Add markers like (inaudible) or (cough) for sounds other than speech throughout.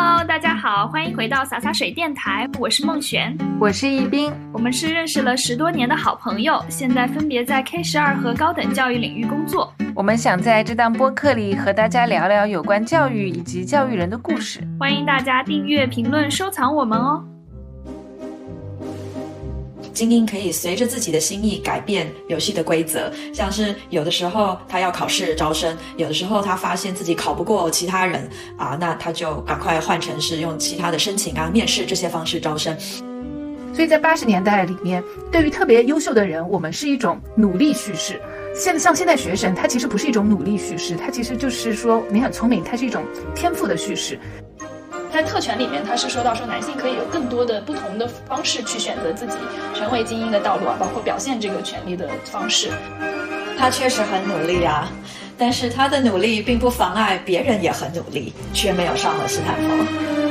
Hello，大家好，欢迎回到洒洒水电台，我是孟璇，我是易斌，我们是认识了十多年的好朋友，现在分别在 K 十二和高等教育领域工作。我们想在这档播客里和大家聊聊有关教育以及教育人的故事，欢迎大家订阅、评论、收藏我们哦。精英可以随着自己的心意改变游戏的规则，像是有的时候他要考试招生，有的时候他发现自己考不过其他人啊，那他就赶快换成是用其他的申请啊、面试这些方式招生。所以在八十年代里面，对于特别优秀的人，我们是一种努力叙事。现在像现在学生，他其实不是一种努力叙事，他其实就是说你很聪明，它是一种天赋的叙事。在特权里面，他是说到说男性可以有更多的不同的方式去选择自己成为精英的道路啊，包括表现这个权利的方式。他确实很努力啊，但是他的努力并不妨碍别人也很努力，却没有上了斯坦福。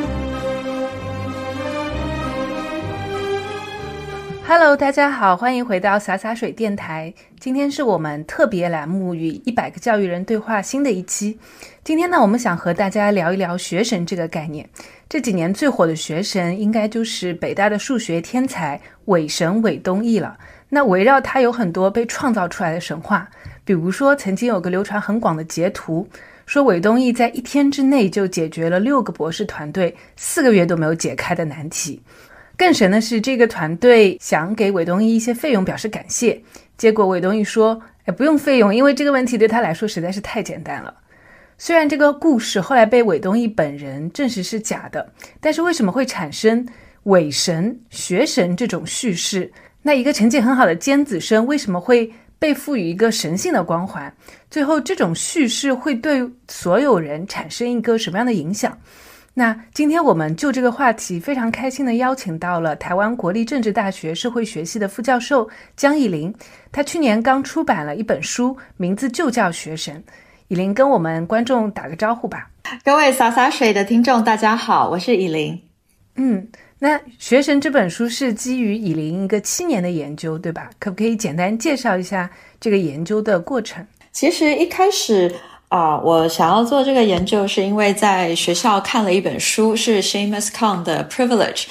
Hello，大家好，欢迎回到洒洒水电台。今天是我们特别栏目与一百个教育人对话新的一期。今天呢，我们想和大家聊一聊学神这个概念。这几年最火的学神，应该就是北大的数学天才韦神韦东奕了。那围绕他有很多被创造出来的神话，比如说曾经有个流传很广的截图，说韦东奕在一天之内就解决了六个博士团队四个月都没有解开的难题。更神的是，这个团队想给韦东奕一些费用表示感谢，结果韦东奕说：“哎，不用费用，因为这个问题对他来说实在是太简单了。”虽然这个故事后来被韦东奕本人证实是假的，但是为什么会产生韦神、学神这种叙事？那一个成绩很好的尖子生为什么会被赋予一个神性的光环？最后，这种叙事会对所有人产生一个什么样的影响？那今天我们就这个话题非常开心的邀请到了台湾国立政治大学社会学系的副教授江以玲，他去年刚出版了一本书，名字就叫《学神》。以玲跟我们观众打个招呼吧。各位洒洒水的听众，大家好，我是以玲。嗯，那《学神》这本书是基于以玲一个七年的研究，对吧？可不可以简单介绍一下这个研究的过程？其实一开始。啊，我想要做这个研究，是因为在学校看了一本书，是 Shamus Khan 的《Privilege》。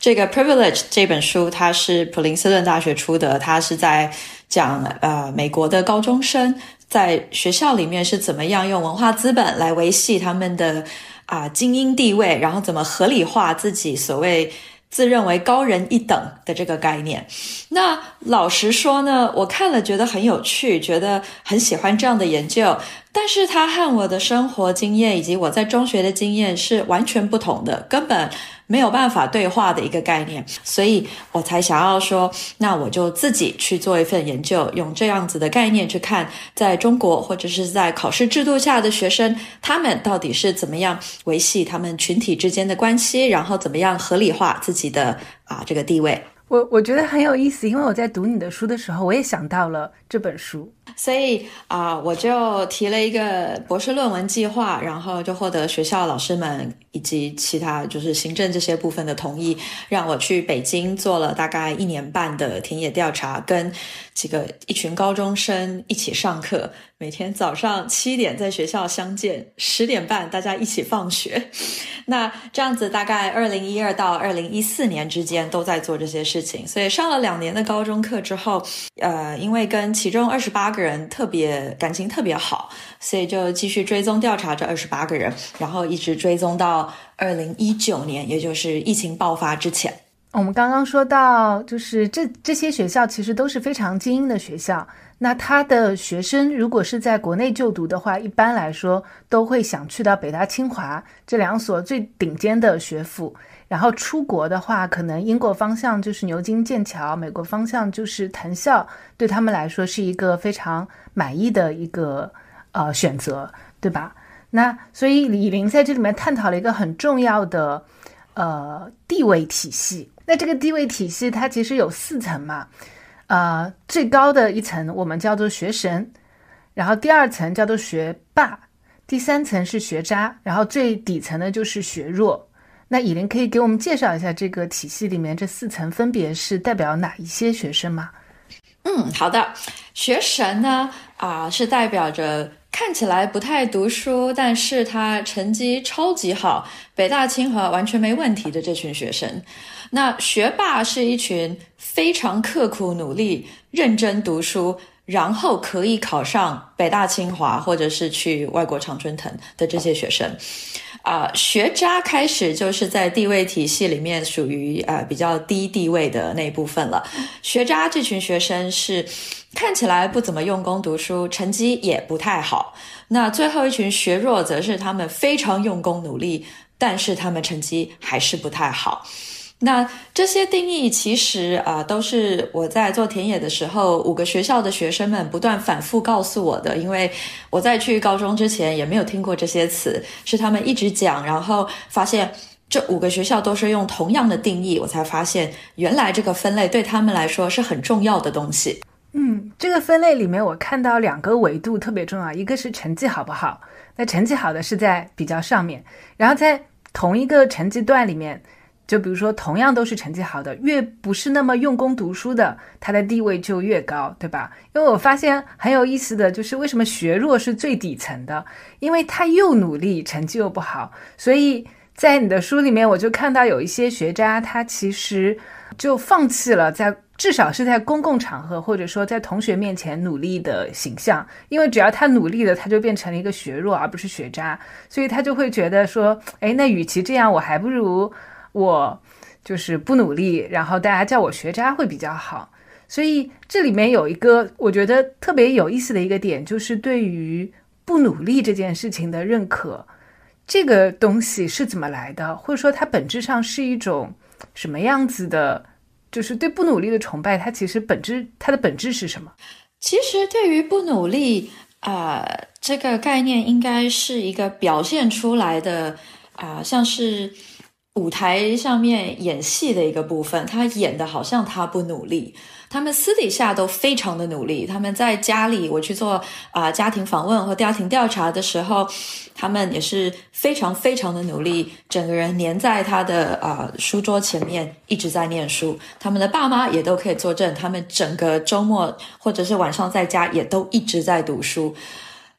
这个《Privilege》这本书，它是普林斯顿大学出的，它是在讲呃美国的高中生在学校里面是怎么样用文化资本来维系他们的啊精英地位，然后怎么合理化自己所谓。自认为高人一等的这个概念，那老实说呢，我看了觉得很有趣，觉得很喜欢这样的研究，但是它和我的生活经验以及我在中学的经验是完全不同的，根本。没有办法对话的一个概念，所以我才想要说，那我就自己去做一份研究，用这样子的概念去看，在中国或者是在考试制度下的学生，他们到底是怎么样维系他们群体之间的关系，然后怎么样合理化自己的啊这个地位。我我觉得很有意思，因为我在读你的书的时候，我也想到了这本书，所以啊，我就提了一个博士论文计划，然后就获得学校老师们以及其他就是行政这些部分的同意，让我去北京做了大概一年半的田野调查，跟几个一群高中生一起上课。每天早上七点在学校相见，十点半大家一起放学。那这样子大概二零一二到二零一四年之间都在做这些事情。所以上了两年的高中课之后，呃，因为跟其中二十八个人特别感情特别好，所以就继续追踪调查这二十八个人，然后一直追踪到二零一九年，也就是疫情爆发之前。我们刚刚说到，就是这这些学校其实都是非常精英的学校。那他的学生如果是在国内就读的话，一般来说都会想去到北大、清华这两所最顶尖的学府。然后出国的话，可能英国方向就是牛津、剑桥，美国方向就是藤校，对他们来说是一个非常满意的一个呃选择，对吧？那所以李林在这里面探讨了一个很重要的呃地位体系。那这个地位体系它其实有四层嘛。呃，最高的一层我们叫做学神，然后第二层叫做学霸，第三层是学渣，然后最底层的就是学弱。那以琳可以给我们介绍一下这个体系里面这四层分别是代表哪一些学生吗？嗯，好的，学神呢啊是代表着。看起来不太读书，但是他成绩超级好，北大清华完全没问题的这群学生。那学霸是一群非常刻苦努力、认真读书，然后可以考上北大清华或者是去外国常春藤的这些学生。啊，学渣开始就是在地位体系里面属于呃比较低地位的那一部分了。学渣这群学生是看起来不怎么用功读书，成绩也不太好。那最后一群学弱，则是他们非常用功努力，但是他们成绩还是不太好。那这些定义其实啊，都是我在做田野的时候，五个学校的学生们不断反复告诉我的。因为我在去高中之前也没有听过这些词，是他们一直讲，然后发现这五个学校都是用同样的定义，我才发现原来这个分类对他们来说是很重要的东西。嗯，这个分类里面我看到两个维度特别重要，一个是成绩好不好，那成绩好的是在比较上面，然后在同一个成绩段里面。就比如说，同样都是成绩好的，越不是那么用功读书的，他的地位就越高，对吧？因为我发现很有意思的就是，为什么学弱是最底层的？因为他又努力，成绩又不好，所以在你的书里面，我就看到有一些学渣，他其实就放弃了在至少是在公共场合或者说在同学面前努力的形象，因为只要他努力了，他就变成了一个学弱而不是学渣，所以他就会觉得说，哎，那与其这样，我还不如。我就是不努力，然后大家叫我学渣会比较好。所以这里面有一个我觉得特别有意思的一个点，就是对于不努力这件事情的认可，这个东西是怎么来的？或者说它本质上是一种什么样子的？就是对不努力的崇拜，它其实本质它的本质是什么？其实对于不努力啊这个概念，应该是一个表现出来的啊，像是。舞台上面演戏的一个部分，他演的好像他不努力，他们私底下都非常的努力。他们在家里，我去做啊家庭访问和家庭调查的时候，他们也是非常非常的努力，整个人黏在他的啊书桌前面一直在念书。他们的爸妈也都可以作证，他们整个周末或者是晚上在家也都一直在读书。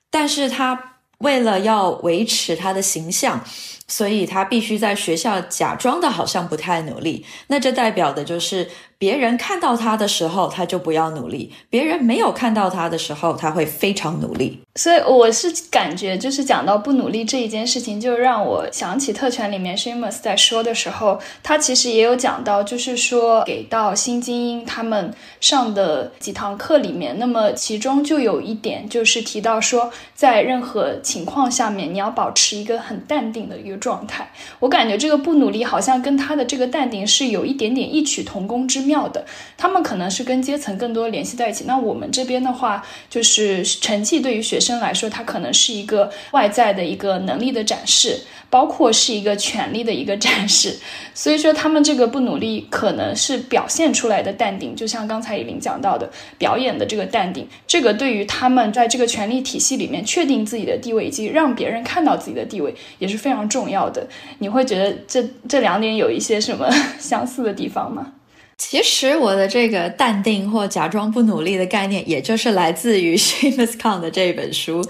但是他为了要维持他的形象。所以他必须在学校假装的好像不太努力，那这代表的就是别人看到他的时候，他就不要努力；别人没有看到他的时候，他会非常努力。所以我是感觉，就是讲到不努力这一件事情，就让我想起特权里面 Shamus 在说的时候，他其实也有讲到，就是说给到新精英他们上的几堂课里面，那么其中就有一点就是提到说，在任何情况下面，你要保持一个很淡定的状态。我感觉这个不努力好像跟他的这个淡定是有一点点异曲同工之妙的。他们可能是跟阶层更多联系在一起，那我们这边的话，就是成绩对于学生。来说，它可能是一个外在的一个能力的展示，包括是一个权力的一个展示。所以说，他们这个不努力，可能是表现出来的淡定。就像刚才以琳讲到的，表演的这个淡定，这个对于他们在这个权力体系里面确定自己的地位，以及让别人看到自己的地位，也是非常重重要的。你会觉得这这两点有一些什么 (laughs) 相似的地方吗？其实我的这个淡定或假装不努力的概念，也就是来自于 (laughs) Shamus Khan 的这本书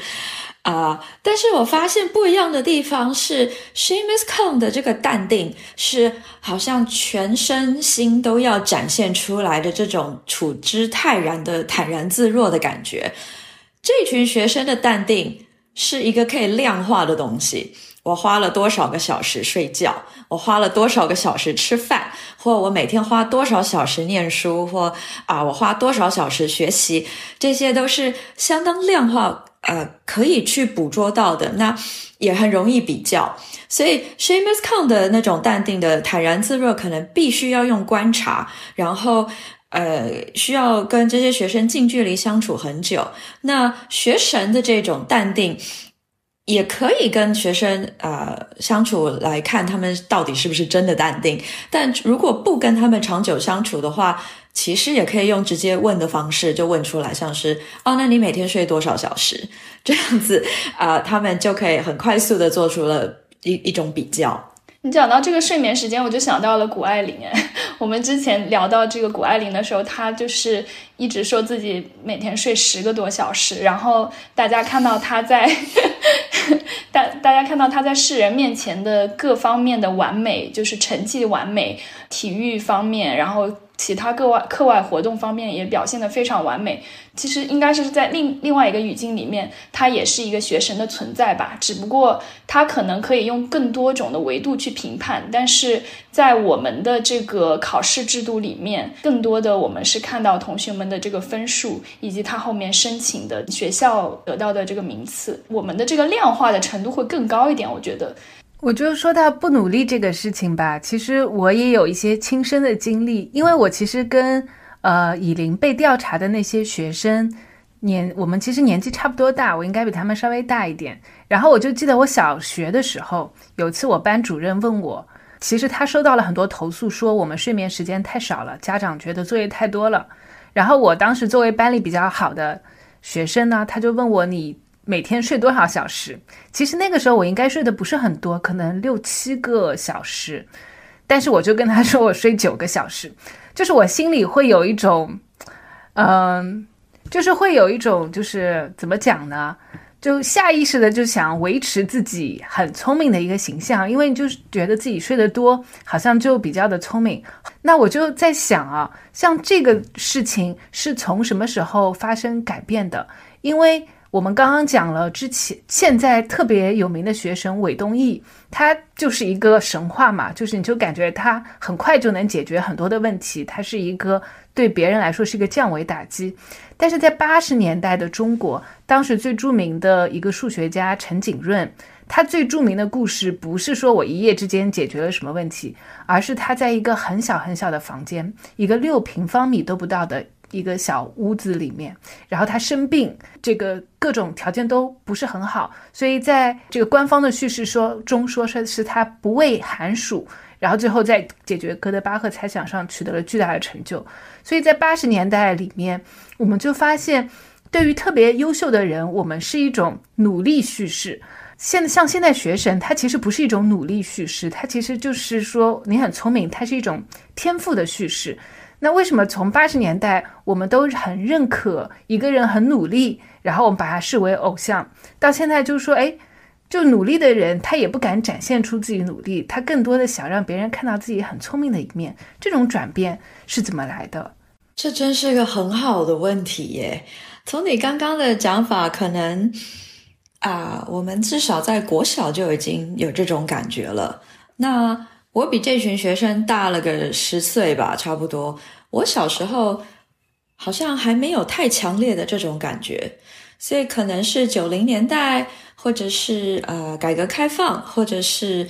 啊。但是我发现不一样的地方是，Shamus Khan 的这个淡定是好像全身心都要展现出来的这种处之泰然的坦然自若的感觉。这群学生的淡定是一个可以量化的东西。我花了多少个小时睡觉？我花了多少个小时吃饭？或我每天花多少小时念书？或啊，我花多少小时学习？这些都是相当量化，呃，可以去捕捉到的。那也很容易比较。所以 Shamus Khan 的那种淡定的坦然自若，可能必须要用观察，然后呃，需要跟这些学生近距离相处很久。那学神的这种淡定。也可以跟学生啊相处来看他们到底是不是真的淡定，但如果不跟他们长久相处的话，其实也可以用直接问的方式就问出来，像是哦，那你每天睡多少小时？这样子啊，他们就可以很快速的做出了一一种比较。你讲到这个睡眠时间，我就想到了谷爱凌。(laughs) 我们之前聊到这个谷爱凌的时候，她就是一直说自己每天睡十个多小时，然后大家看到她在 (laughs) 大大家看到她在世人面前的各方面的完美，就是成绩完美，体育方面，然后。其他课外课外活动方面也表现得非常完美。其实应该是在另另外一个语境里面，他也是一个学神的存在吧。只不过他可能可以用更多种的维度去评判，但是在我们的这个考试制度里面，更多的我们是看到同学们的这个分数，以及他后面申请的学校得到的这个名次，我们的这个量化的程度会更高一点，我觉得。我就说到不努力这个事情吧，其实我也有一些亲身的经历，因为我其实跟呃以琳被调查的那些学生年，我们其实年纪差不多大，我应该比他们稍微大一点。然后我就记得我小学的时候，有次我班主任问我，其实他收到了很多投诉，说我们睡眠时间太少了，家长觉得作业太多了。然后我当时作为班里比较好的学生呢，他就问我你。每天睡多少小时？其实那个时候我应该睡的不是很多，可能六七个小时。但是我就跟他说我睡九个小时，就是我心里会有一种，嗯，就是会有一种，就是怎么讲呢？就下意识的就想维持自己很聪明的一个形象，因为就是觉得自己睡得多，好像就比较的聪明。那我就在想啊，像这个事情是从什么时候发生改变的？因为。我们刚刚讲了之前现在特别有名的学生韦东奕，他就是一个神话嘛，就是你就感觉他很快就能解决很多的问题，他是一个对别人来说是一个降维打击。但是在八十年代的中国，当时最著名的一个数学家陈景润，他最著名的故事不是说我一夜之间解决了什么问题，而是他在一个很小很小的房间，一个六平方米都不到的。一个小屋子里面，然后他生病，这个各种条件都不是很好，所以在这个官方的叙事说中说是是他不畏寒暑，然后最后在解决哥德巴赫猜想上取得了巨大的成就。所以在八十年代里面，我们就发现，对于特别优秀的人，我们是一种努力叙事。现在像现在学神，他其实不是一种努力叙事，他其实就是说你很聪明，它是一种天赋的叙事。那为什么从八十年代我们都很认可一个人很努力，然后我们把他视为偶像，到现在就是说，哎，就努力的人他也不敢展现出自己努力，他更多的想让别人看到自己很聪明的一面。这种转变是怎么来的？这真是个很好的问题耶。从你刚刚的讲法，可能啊，我们至少在国小就已经有这种感觉了。那。我比这群学生大了个十岁吧，差不多。我小时候好像还没有太强烈的这种感觉，所以可能是九零年代，或者是呃改革开放，或者是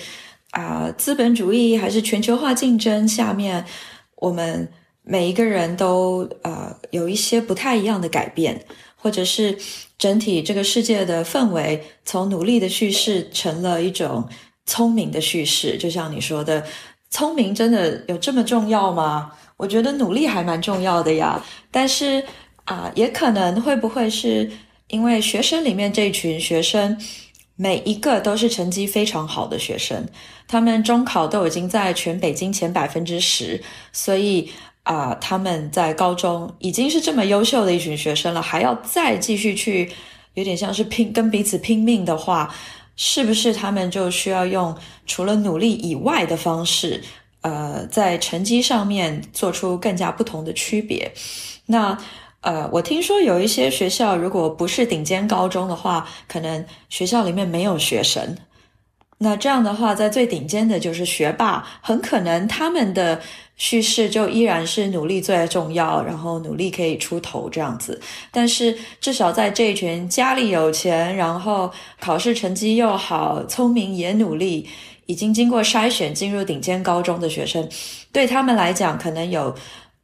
啊资本主义，还是全球化竞争下面，我们每一个人都呃有一些不太一样的改变，或者是整体这个世界的氛围从努力的叙事成了一种。聪明的叙事，就像你说的，聪明真的有这么重要吗？我觉得努力还蛮重要的呀。但是啊，也可能会不会是因为学生里面这一群学生每一个都是成绩非常好的学生，他们中考都已经在全北京前百分之十，所以啊，他们在高中已经是这么优秀的一群学生了，还要再继续去有点像是拼跟彼此拼命的话。是不是他们就需要用除了努力以外的方式，呃，在成绩上面做出更加不同的区别？那呃，我听说有一些学校，如果不是顶尖高中的话，可能学校里面没有学生。那这样的话，在最顶尖的就是学霸，很可能他们的叙事就依然是努力最重要，然后努力可以出头这样子。但是至少在这一群家里有钱，然后考试成绩又好、聪明也努力，已经经过筛选进入顶尖高中的学生，对他们来讲，可能有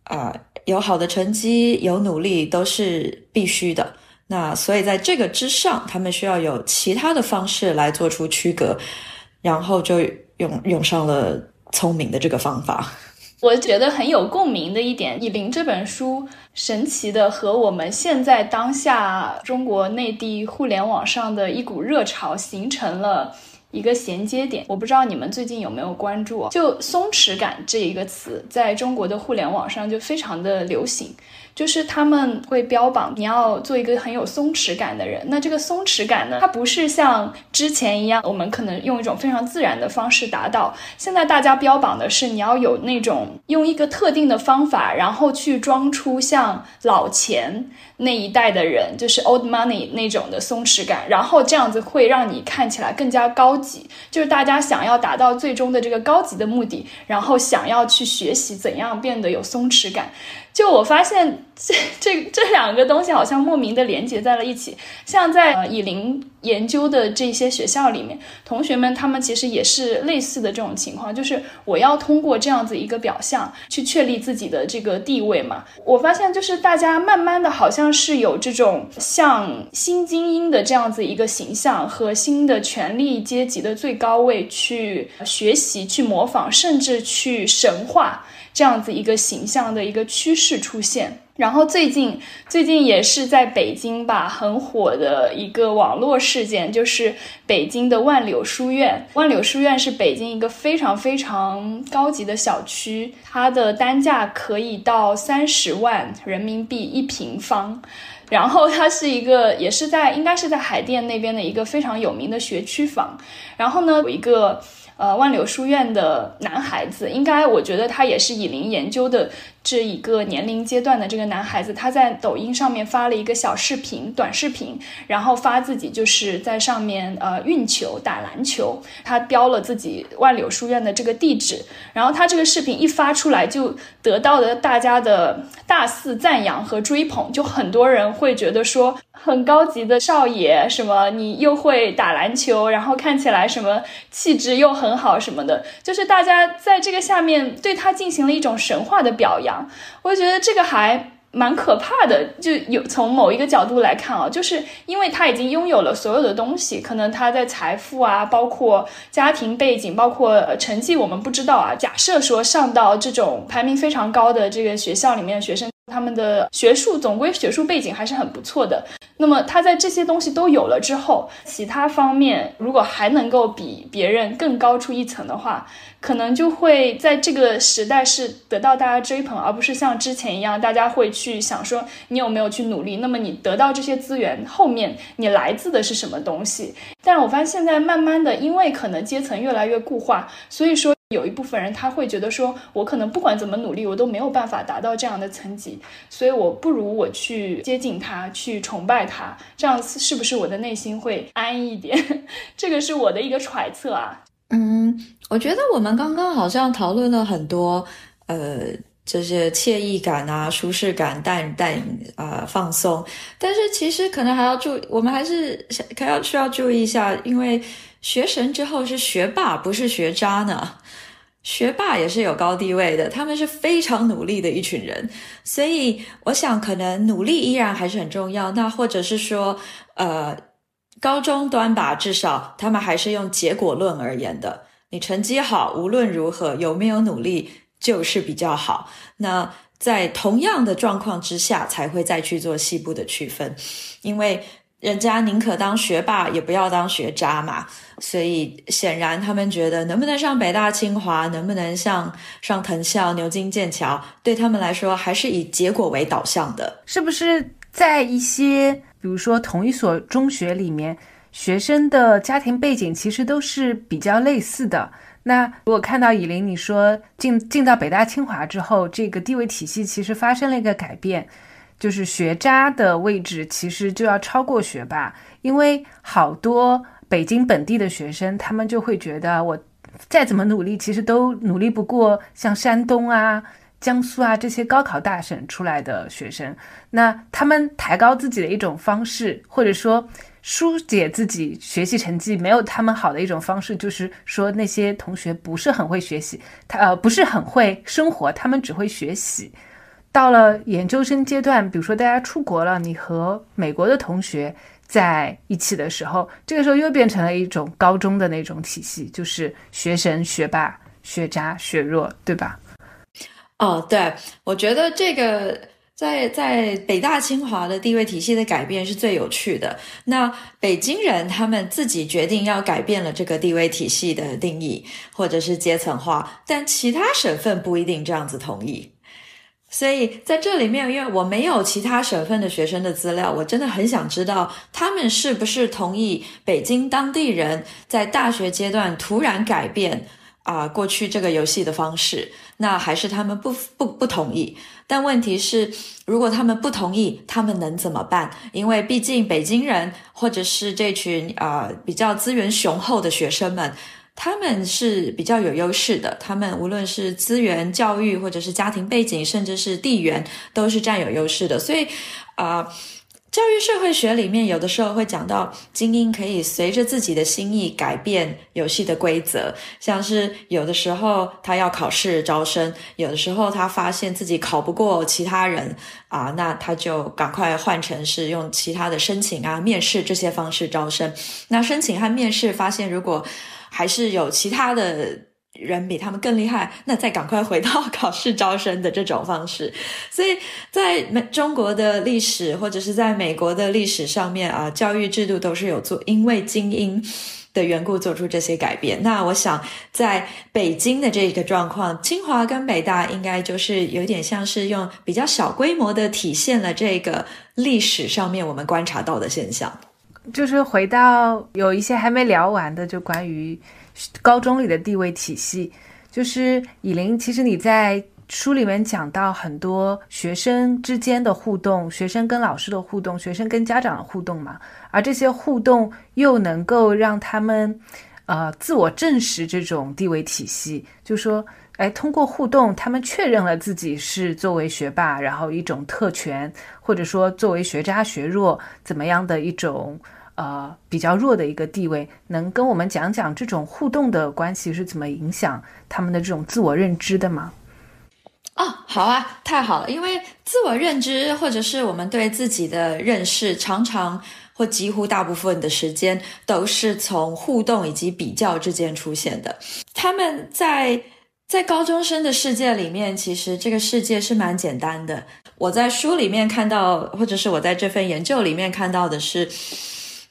啊有好的成绩、有努力都是必须的。那所以在这个之上，他们需要有其他的方式来做出区隔，然后就用用上了聪明的这个方法。(laughs) 我觉得很有共鸣的一点，《以林》这本书神奇的和我们现在当下中国内地互联网上的一股热潮形成了一个衔接点。我不知道你们最近有没有关注，就松弛感这一个词，在中国的互联网上就非常的流行。就是他们会标榜你要做一个很有松弛感的人，那这个松弛感呢，它不是像之前一样，我们可能用一种非常自然的方式达到。现在大家标榜的是你要有那种用一个特定的方法，然后去装出像老钱那一代的人，就是 old money 那种的松弛感，然后这样子会让你看起来更加高级。就是大家想要达到最终的这个高级的目的，然后想要去学习怎样变得有松弛感。就我发现，这这这两个东西好像莫名的连接在了一起。像在呃以林研究的这些学校里面，同学们他们其实也是类似的这种情况，就是我要通过这样子一个表象去确立自己的这个地位嘛。我发现就是大家慢慢的好像是有这种像新精英的这样子一个形象和新的权力阶级的最高位去学习、去模仿，甚至去神话。这样子一个形象的一个趋势出现，然后最近最近也是在北京吧，很火的一个网络事件，就是北京的万柳书院。万柳书院是北京一个非常非常高级的小区，它的单价可以到三十万人民币一平方，然后它是一个也是在应该是在海淀那边的一个非常有名的学区房，然后呢有一个。呃，万柳书院的男孩子，应该我觉得他也是以林研究的。这一个年龄阶段的这个男孩子，他在抖音上面发了一个小视频、短视频，然后发自己就是在上面呃运球、打篮球，他标了自己万柳书院的这个地址，然后他这个视频一发出来，就得到了大家的大肆赞扬和追捧，就很多人会觉得说很高级的少爷，什么你又会打篮球，然后看起来什么气质又很好什么的，就是大家在这个下面对他进行了一种神话的表扬。我觉得这个还蛮可怕的，就有从某一个角度来看啊，就是因为他已经拥有了所有的东西，可能他在财富啊，包括家庭背景，包括成绩，我们不知道啊。假设说上到这种排名非常高的这个学校里面的学生。他们的学术总归学术背景还是很不错的。那么他在这些东西都有了之后，其他方面如果还能够比别人更高出一层的话，可能就会在这个时代是得到大家追捧，而不是像之前一样，大家会去想说你有没有去努力。那么你得到这些资源后面，你来自的是什么东西？但是我发现现在慢慢的，因为可能阶层越来越固化，所以说。有一部分人他会觉得说，我可能不管怎么努力，我都没有办法达到这样的层级，所以我不如我去接近他，去崇拜他，这样是不是我的内心会安一点？(laughs) 这个是我的一个揣测啊。嗯，我觉得我们刚刚好像讨论了很多，呃，这些惬意感啊、舒适感、淡淡啊、放松，但是其实可能还要注，我们还是还要需要注意一下，因为学神之后是学霸，不是学渣呢。学霸也是有高地位的，他们是非常努力的一群人，所以我想可能努力依然还是很重要。那或者是说，呃，高中端吧，至少他们还是用结果论而言的。你成绩好，无论如何有没有努力就是比较好。那在同样的状况之下，才会再去做细部的区分，因为。人家宁可当学霸，也不要当学渣嘛。所以显然，他们觉得能不能上北大、清华，能不能像上藤校、牛津、剑桥，对他们来说还是以结果为导向的。是不是在一些，比如说同一所中学里面，学生的家庭背景其实都是比较类似的？那如果看到以琳你说进进到北大、清华之后，这个地位体系其实发生了一个改变。就是学渣的位置其实就要超过学霸，因为好多北京本地的学生，他们就会觉得我再怎么努力，其实都努力不过像山东啊、江苏啊这些高考大省出来的学生。那他们抬高自己的一种方式，或者说疏解自己学习成绩没有他们好的一种方式，就是说那些同学不是很会学习，他呃不是很会生活，他们只会学习。到了研究生阶段，比如说大家出国了，你和美国的同学在一起的时候，这个时候又变成了一种高中的那种体系，就是学神、学霸、学渣、学弱，对吧？哦，对，我觉得这个在在北大清华的地位体系的改变是最有趣的。那北京人他们自己决定要改变了这个地位体系的定义，或者是阶层化，但其他省份不一定这样子同意。所以在这里面，因为我没有其他省份的学生的资料，我真的很想知道他们是不是同意北京当地人在大学阶段突然改变啊过去这个游戏的方式，那还是他们不不不同意。但问题是，如果他们不同意，他们能怎么办？因为毕竟北京人或者是这群啊比较资源雄厚的学生们，他们是比较有优势的。他们无论是资源、教育，或者是家庭背景，甚至是地缘，都是占有优势的。所以，啊。教育社会学里面有的时候会讲到，精英可以随着自己的心意改变游戏的规则，像是有的时候他要考试招生，有的时候他发现自己考不过其他人啊，那他就赶快换成是用其他的申请啊、面试这些方式招生。那申请和面试发现，如果还是有其他的。人比他们更厉害，那再赶快回到考试招生的这种方式。所以在美中国的历史或者是在美国的历史上面啊，教育制度都是有做，因为精英的缘故做出这些改变。那我想在北京的这个状况，清华跟北大应该就是有点像是用比较小规模的体现了这个历史上面我们观察到的现象。就是回到有一些还没聊完的，就关于。高中里的地位体系，就是以琳。其实你在书里面讲到很多学生之间的互动，学生跟老师的互动，学生跟家长的互动嘛。而这些互动又能够让他们，呃，自我证实这种地位体系。就说，哎，通过互动，他们确认了自己是作为学霸，然后一种特权，或者说作为学渣学弱怎么样的一种。呃，比较弱的一个地位，能跟我们讲讲这种互动的关系是怎么影响他们的这种自我认知的吗？哦，好啊，太好了，因为自我认知或者是我们对自己的认识，常常或几乎大部分的时间都是从互动以及比较之间出现的。他们在在高中生的世界里面，其实这个世界是蛮简单的。我在书里面看到，或者是我在这份研究里面看到的是。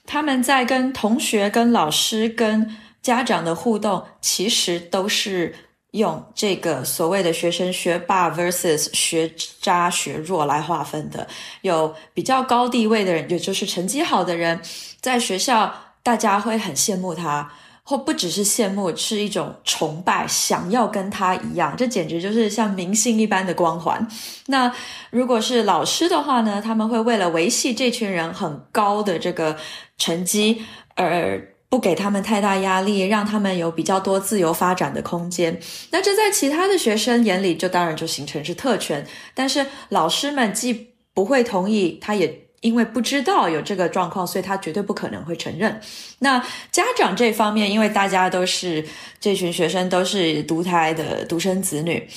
他们在跟同学、跟老师、跟家长的互动，其实都是用这个所谓的学生学霸 versus 学渣学弱来划分的。有比较高地位的人，也就是成绩好的人，在学校大家会很羡慕他，或不只是羡慕，是一种崇拜，想要跟他一样。这简直就是像明星一般的光环。那如果是老师的话呢？他们会为了维系这群人很高的这个。成绩，而不给他们太大压力，让他们有比较多自由发展的空间。那这在其他的学生眼里，就当然就形成是特权。但是老师们既不会同意，他也因为不知道有这个状况，所以他绝对不可能会承认。那家长这方面，因为大家都是这群学生都是独胎的独生子女，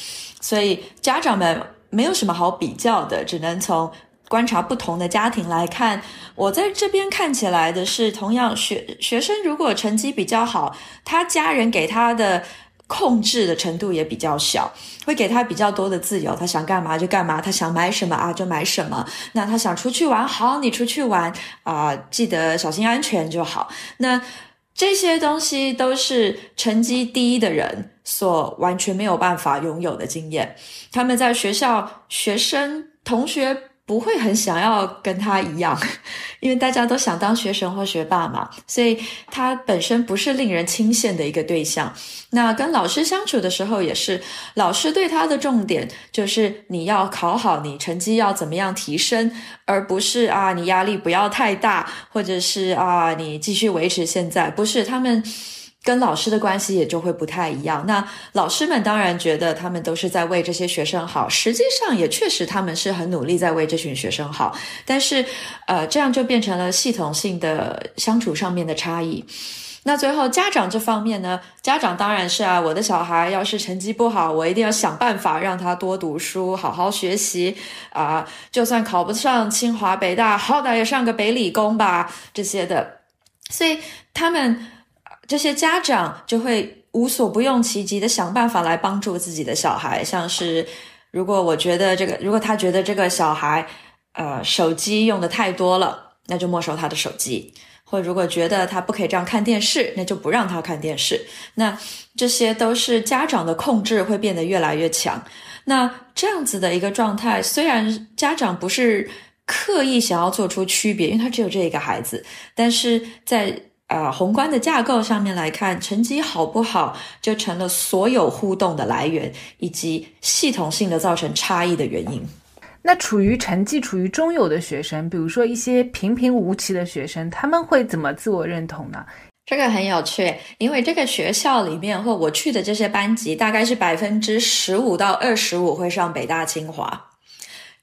所以家长们没有什么好比较的，只能从。观察不同的家庭来看，我在这边看起来的是，同样学学生如果成绩比较好，他家人给他的控制的程度也比较小，会给他比较多的自由，他想干嘛就干嘛，他想买什么啊就买什么。那他想出去玩，好，你出去玩啊，记得小心安全就好。那这些东西都是成绩低的人所完全没有办法拥有的经验。他们在学校，学生同学。不会很想要跟他一样，(laughs) 因为大家都想当学神或学霸嘛，所以他本身不是令人倾羡的一个对象。那跟老师相处的时候也是，老师对他的重点就是你要考好，你成绩要怎么样提升，而不是啊你压力不要太大，或者是啊你继续维持现在，不是他们。跟老师的关系也就会不太一样。那老师们当然觉得他们都是在为这些学生好，实际上也确实他们是很努力在为这群学生好。但是，呃，这样就变成了系统性的相处上面的差异。那最后家长这方面呢？家长当然是啊，我的小孩要是成绩不好，我一定要想办法让他多读书，好好学习啊。就算考不上清华北大，好歹也上个北理工吧，这些的。所以他们。这些家长就会无所不用其极的想办法来帮助自己的小孩，像是如果我觉得这个，如果他觉得这个小孩，呃，手机用的太多了，那就没收他的手机；或如果觉得他不可以这样看电视，那就不让他看电视。那这些都是家长的控制会变得越来越强。那这样子的一个状态，虽然家长不是刻意想要做出区别，因为他只有这一个孩子，但是在呃，宏观的架构上面来看，成绩好不好就成了所有互动的来源，以及系统性的造成差异的原因。那处于成绩处于中游的学生，比如说一些平平无奇的学生，他们会怎么自我认同呢？这个很有趣，因为这个学校里面或我去的这些班级，大概是百分之十五到二十五会上北大清华，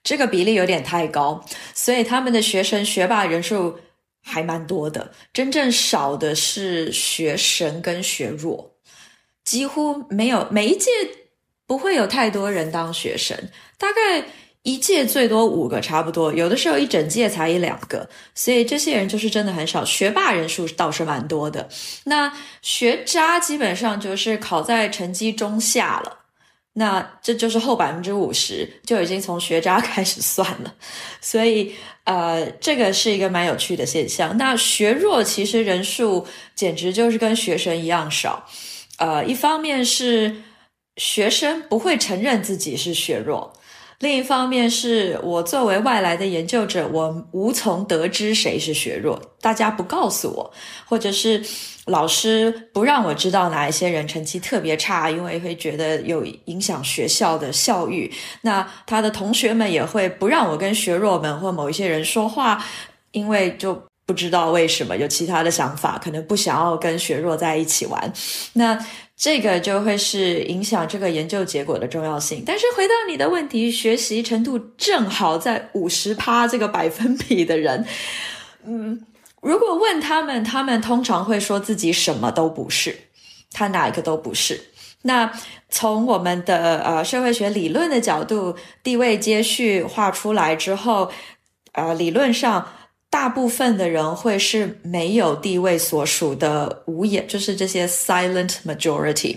这个比例有点太高，所以他们的学生学霸人数。还蛮多的，真正少的是学神跟学弱，几乎没有。每一届不会有太多人当学神，大概一届最多五个，差不多。有的时候一整届才一两个，所以这些人就是真的很少。学霸人数倒是蛮多的，那学渣基本上就是考在成绩中下了。那这就是后百分之五十就已经从学渣 (laughs) 开始算了，所以呃，这个是一个蛮有趣的现象。那学弱其实人数简直就是跟学生一样少，呃，一方面是学生不会承认自己是学弱。另一方面是我作为外来的研究者，我无从得知谁是学弱，大家不告诉我，或者是老师不让我知道哪一些人成绩特别差，因为会觉得有影响学校的校誉。那他的同学们也会不让我跟学弱们或某一些人说话，因为就不知道为什么有其他的想法，可能不想要跟学弱在一起玩。那。这个就会是影响这个研究结果的重要性。但是回到你的问题，学习程度正好在五十趴这个百分比的人，嗯，如果问他们，他们通常会说自己什么都不是，他哪一个都不是。那从我们的呃社会学理论的角度，地位接续画出来之后，呃，理论上。大部分的人会是没有地位所属的无眼，就是这些 silent majority，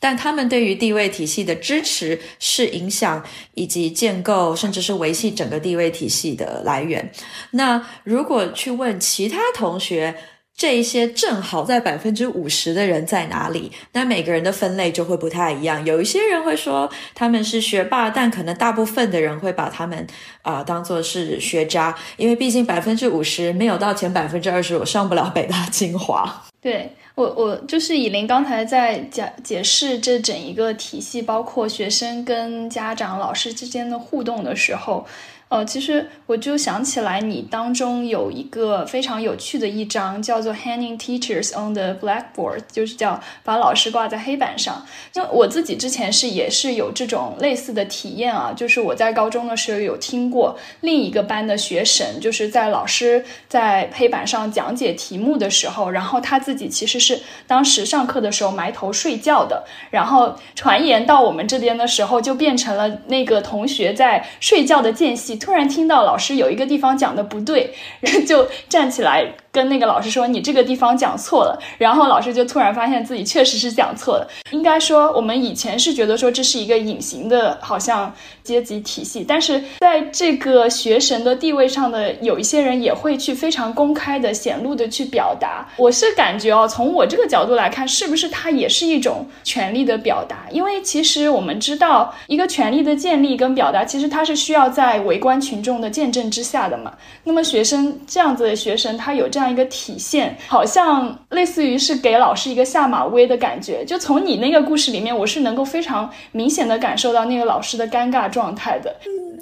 但他们对于地位体系的支持是影响以及建构，甚至是维系整个地位体系的来源。那如果去问其他同学，这一些正好在百分之五十的人在哪里？那每个人的分类就会不太一样。有一些人会说他们是学霸，但可能大部分的人会把他们啊当做是学渣，因为毕竟百分之五十没有到前百分之二十我上不了北大清华。对我，我就是以琳刚才在讲解释这整一个体系，包括学生跟家长、老师之间的互动的时候。呃，其实我就想起来，你当中有一个非常有趣的一章，叫做 “Hanging Teachers on the Blackboard”，就是叫把老师挂在黑板上。就我自己之前是也是有这种类似的体验啊，就是我在高中的时候有听过另一个班的学神，就是在老师在黑板上讲解题目的时候，然后他自己其实是当时上课的时候埋头睡觉的，然后传言到我们这边的时候，就变成了那个同学在睡觉的间隙。突然听到老师有一个地方讲的不对，然 (laughs) 后就站起来。跟那个老师说你这个地方讲错了，然后老师就突然发现自己确实是讲错了。应该说我们以前是觉得说这是一个隐形的，好像阶级体系，但是在这个学神的地位上的有一些人也会去非常公开的显露的去表达。我是感觉哦，从我这个角度来看，是不是它也是一种权力的表达？因为其实我们知道，一个权力的建立跟表达，其实它是需要在维观群众的见证之下的嘛。那么学生这样子的学生，他有这样。一个体现，好像类似于是给老师一个下马威的感觉。就从你那个故事里面，我是能够非常明显的感受到那个老师的尴尬状态的。嗯，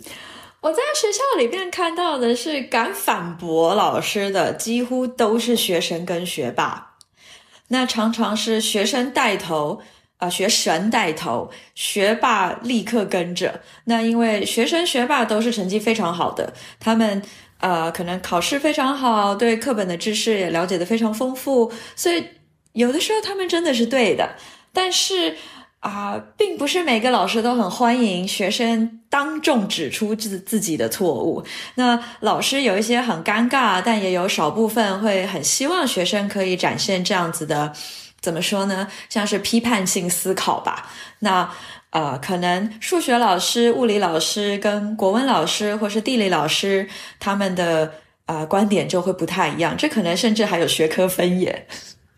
我在学校里面看到的是敢反驳老师的，几乎都是学生跟学霸。那常常是学生带头，啊，学神带头，学霸立刻跟着。那因为学生学霸都是成绩非常好的，他们。呃，可能考试非常好，对课本的知识也了解的非常丰富，所以有的时候他们真的是对的。但是啊，并不是每个老师都很欢迎学生当众指出自自己的错误。那老师有一些很尴尬，但也有少部分会很希望学生可以展现这样子的怎么说呢？像是批判性思考吧。那呃，可能数学老师、物理老师跟国文老师或是地理老师他们的呃观点就会不太一样。这可能甚至还有学科分野。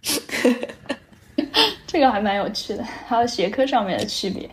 (laughs) 这个还蛮有趣的，还有学科上面的区别。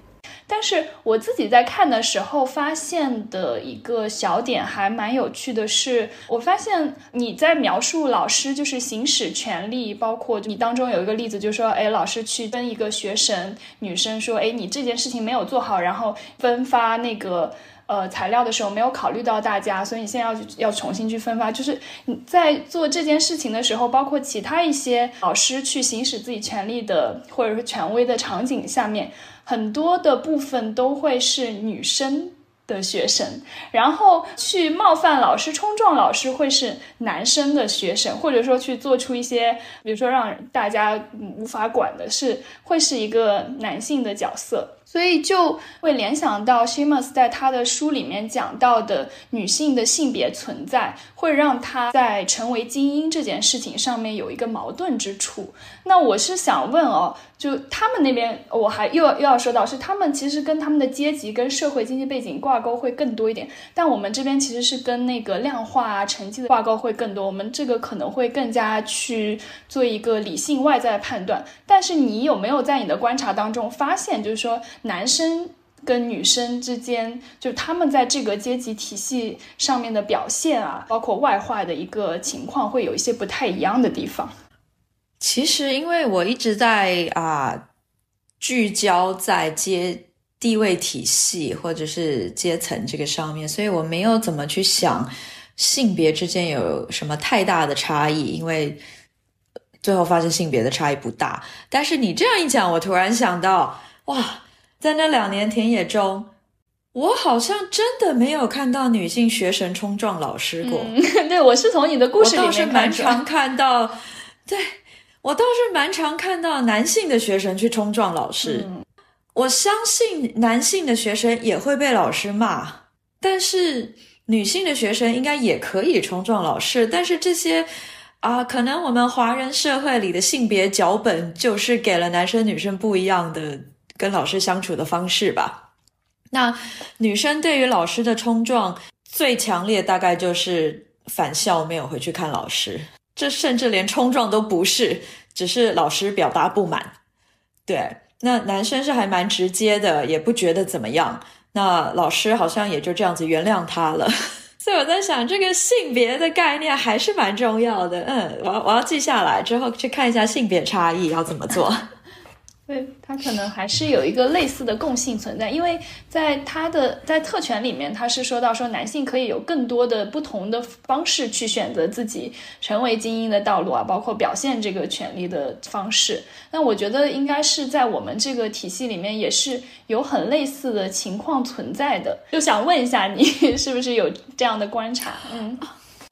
但是我自己在看的时候发现的一个小点还蛮有趣的是，我发现你在描述老师就是行使权利，包括你当中有一个例子，就是说，哎，老师去跟一个学生女生说，哎，你这件事情没有做好，然后分发那个呃材料的时候没有考虑到大家，所以你现在要要重新去分发。就是你在做这件事情的时候，包括其他一些老师去行使自己权利的或者是权威的场景下面。很多的部分都会是女生的学生，然后去冒犯老师、冲撞老师会是男生的学生，或者说去做出一些，比如说让大家无法管的事，会是一个男性的角色。所以就会联想到 Shimas 在他的书里面讲到的女性的性别存在，会让他在成为精英这件事情上面有一个矛盾之处。那我是想问哦，就他们那边，我还又又要说到是他们其实跟他们的阶级跟社会经济背景挂钩会更多一点，但我们这边其实是跟那个量化啊成绩的挂钩会更多。我们这个可能会更加去做一个理性外在的判断。但是你有没有在你的观察当中发现，就是说？男生跟女生之间，就他们在这个阶级体系上面的表现啊，包括外化的一个情况，会有一些不太一样的地方。其实，因为我一直在啊聚焦在阶地位体系或者是阶层这个上面，所以我没有怎么去想性别之间有什么太大的差异，因为最后发现性别的差异不大。但是你这样一讲，我突然想到，哇！在那两年田野中，我好像真的没有看到女性学生冲撞老师过。(laughs) 对，我是从你的故事里面蛮常看到。对我倒是蛮常看到男性的学生去冲撞老师。我相信男性的学生也会被老师骂，但是女性的学生应该也可以冲撞老师。但是这些啊，可能我们华人社会里的性别脚本就是给了男生女生不一样的。跟老师相处的方式吧。那女生对于老师的冲撞最强烈，大概就是返校没有回去看老师。这甚至连冲撞都不是，只是老师表达不满。对，那男生是还蛮直接的，也不觉得怎么样。那老师好像也就这样子原谅他了。(laughs) 所以我在想，这个性别的概念还是蛮重要的。嗯，我我要记下来之后去看一下性别差异要怎么做。对，他可能还是有一个类似的共性存在，因为在他的在特权里面，他是说到说男性可以有更多的不同的方式去选择自己成为精英的道路啊，包括表现这个权利的方式。那我觉得应该是在我们这个体系里面也是有很类似的情况存在的。就想问一下你，是不是有这样的观察？嗯，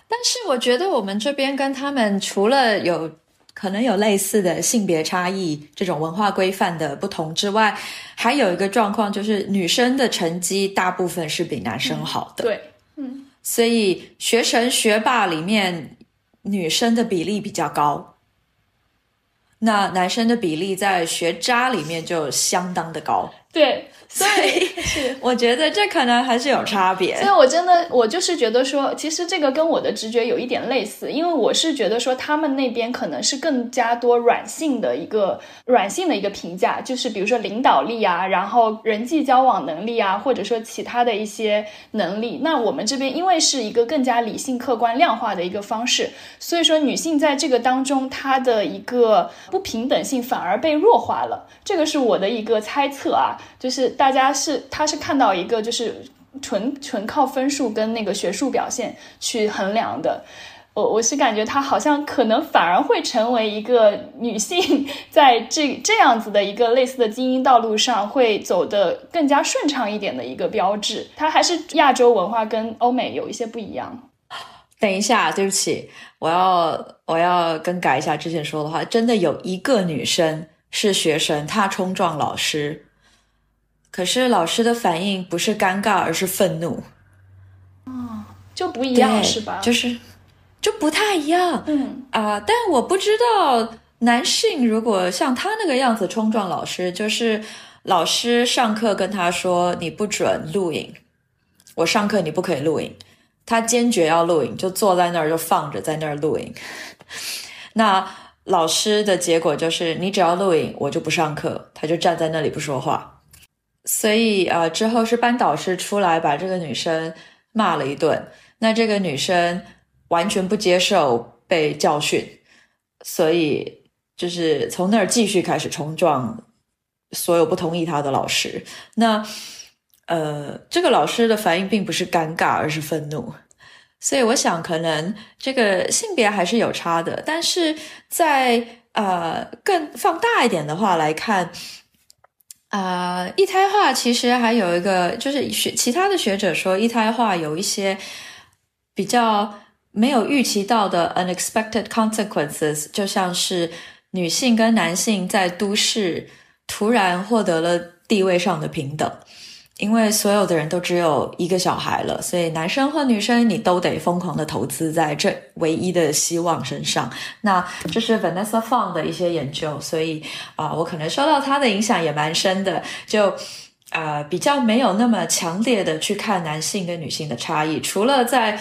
但是我觉得我们这边跟他们除了有。可能有类似的性别差异，这种文化规范的不同之外，还有一个状况就是女生的成绩大部分是比男生好的。对，嗯，所以学神学霸里面女生的比例比较高，那男生的比例在学渣里面就相当的高。对。所以我觉得这可能还是有差别。所以我真的，我就是觉得说，其实这个跟我的直觉有一点类似，因为我是觉得说，他们那边可能是更加多软性的一个软性的一个评价，就是比如说领导力啊，然后人际交往能力啊，或者说其他的一些能力。那我们这边因为是一个更加理性、客观、量化的一个方式，所以说女性在这个当中，她的一个不平等性反而被弱化了。这个是我的一个猜测啊，就是。大大家是，他是看到一个就是纯纯靠分数跟那个学术表现去衡量的，我我是感觉他好像可能反而会成为一个女性在这 (laughs) 这样子的一个类似的精英道路上会走得更加顺畅一点的一个标志。它还是亚洲文化跟欧美有一些不一样。等一下，对不起，我要我要更改一下之前说的话，真的有一个女生是学生，她冲撞老师。可是老师的反应不是尴尬，而是愤怒。哦，就不一样是吧？就是，就不太一样。嗯啊，但我不知道男性如果像他那个样子冲撞老师，就是老师上课跟他说你不准录影，我上课你不可以录影，他坚决要录影，就坐在那儿就放着在那儿录影。那老师的结果就是你只要录影，我就不上课，他就站在那里不说话。所以呃，之后是班导师出来把这个女生骂了一顿，那这个女生完全不接受被教训，所以。就是从那儿继续开始冲撞所有不同意他的老师。那呃，这个老师的反应并不是尴尬，而是愤怒。所以我想，可能这个性别还是有差的。但是在呃更放大一点的话来看，啊，一胎化其实还有一个，就是学其他的学者说，一胎化有一些比较没有预期到的 unexpected consequences，就像是。女性跟男性在都市突然获得了地位上的平等，因为所有的人都只有一个小孩了，所以男生或女生你都得疯狂的投资在这唯一的希望身上。那这是 Vanessa Fong 的一些研究，所以啊，我可能受到他的影响也蛮深的，就啊比较没有那么强烈的去看男性跟女性的差异，除了在。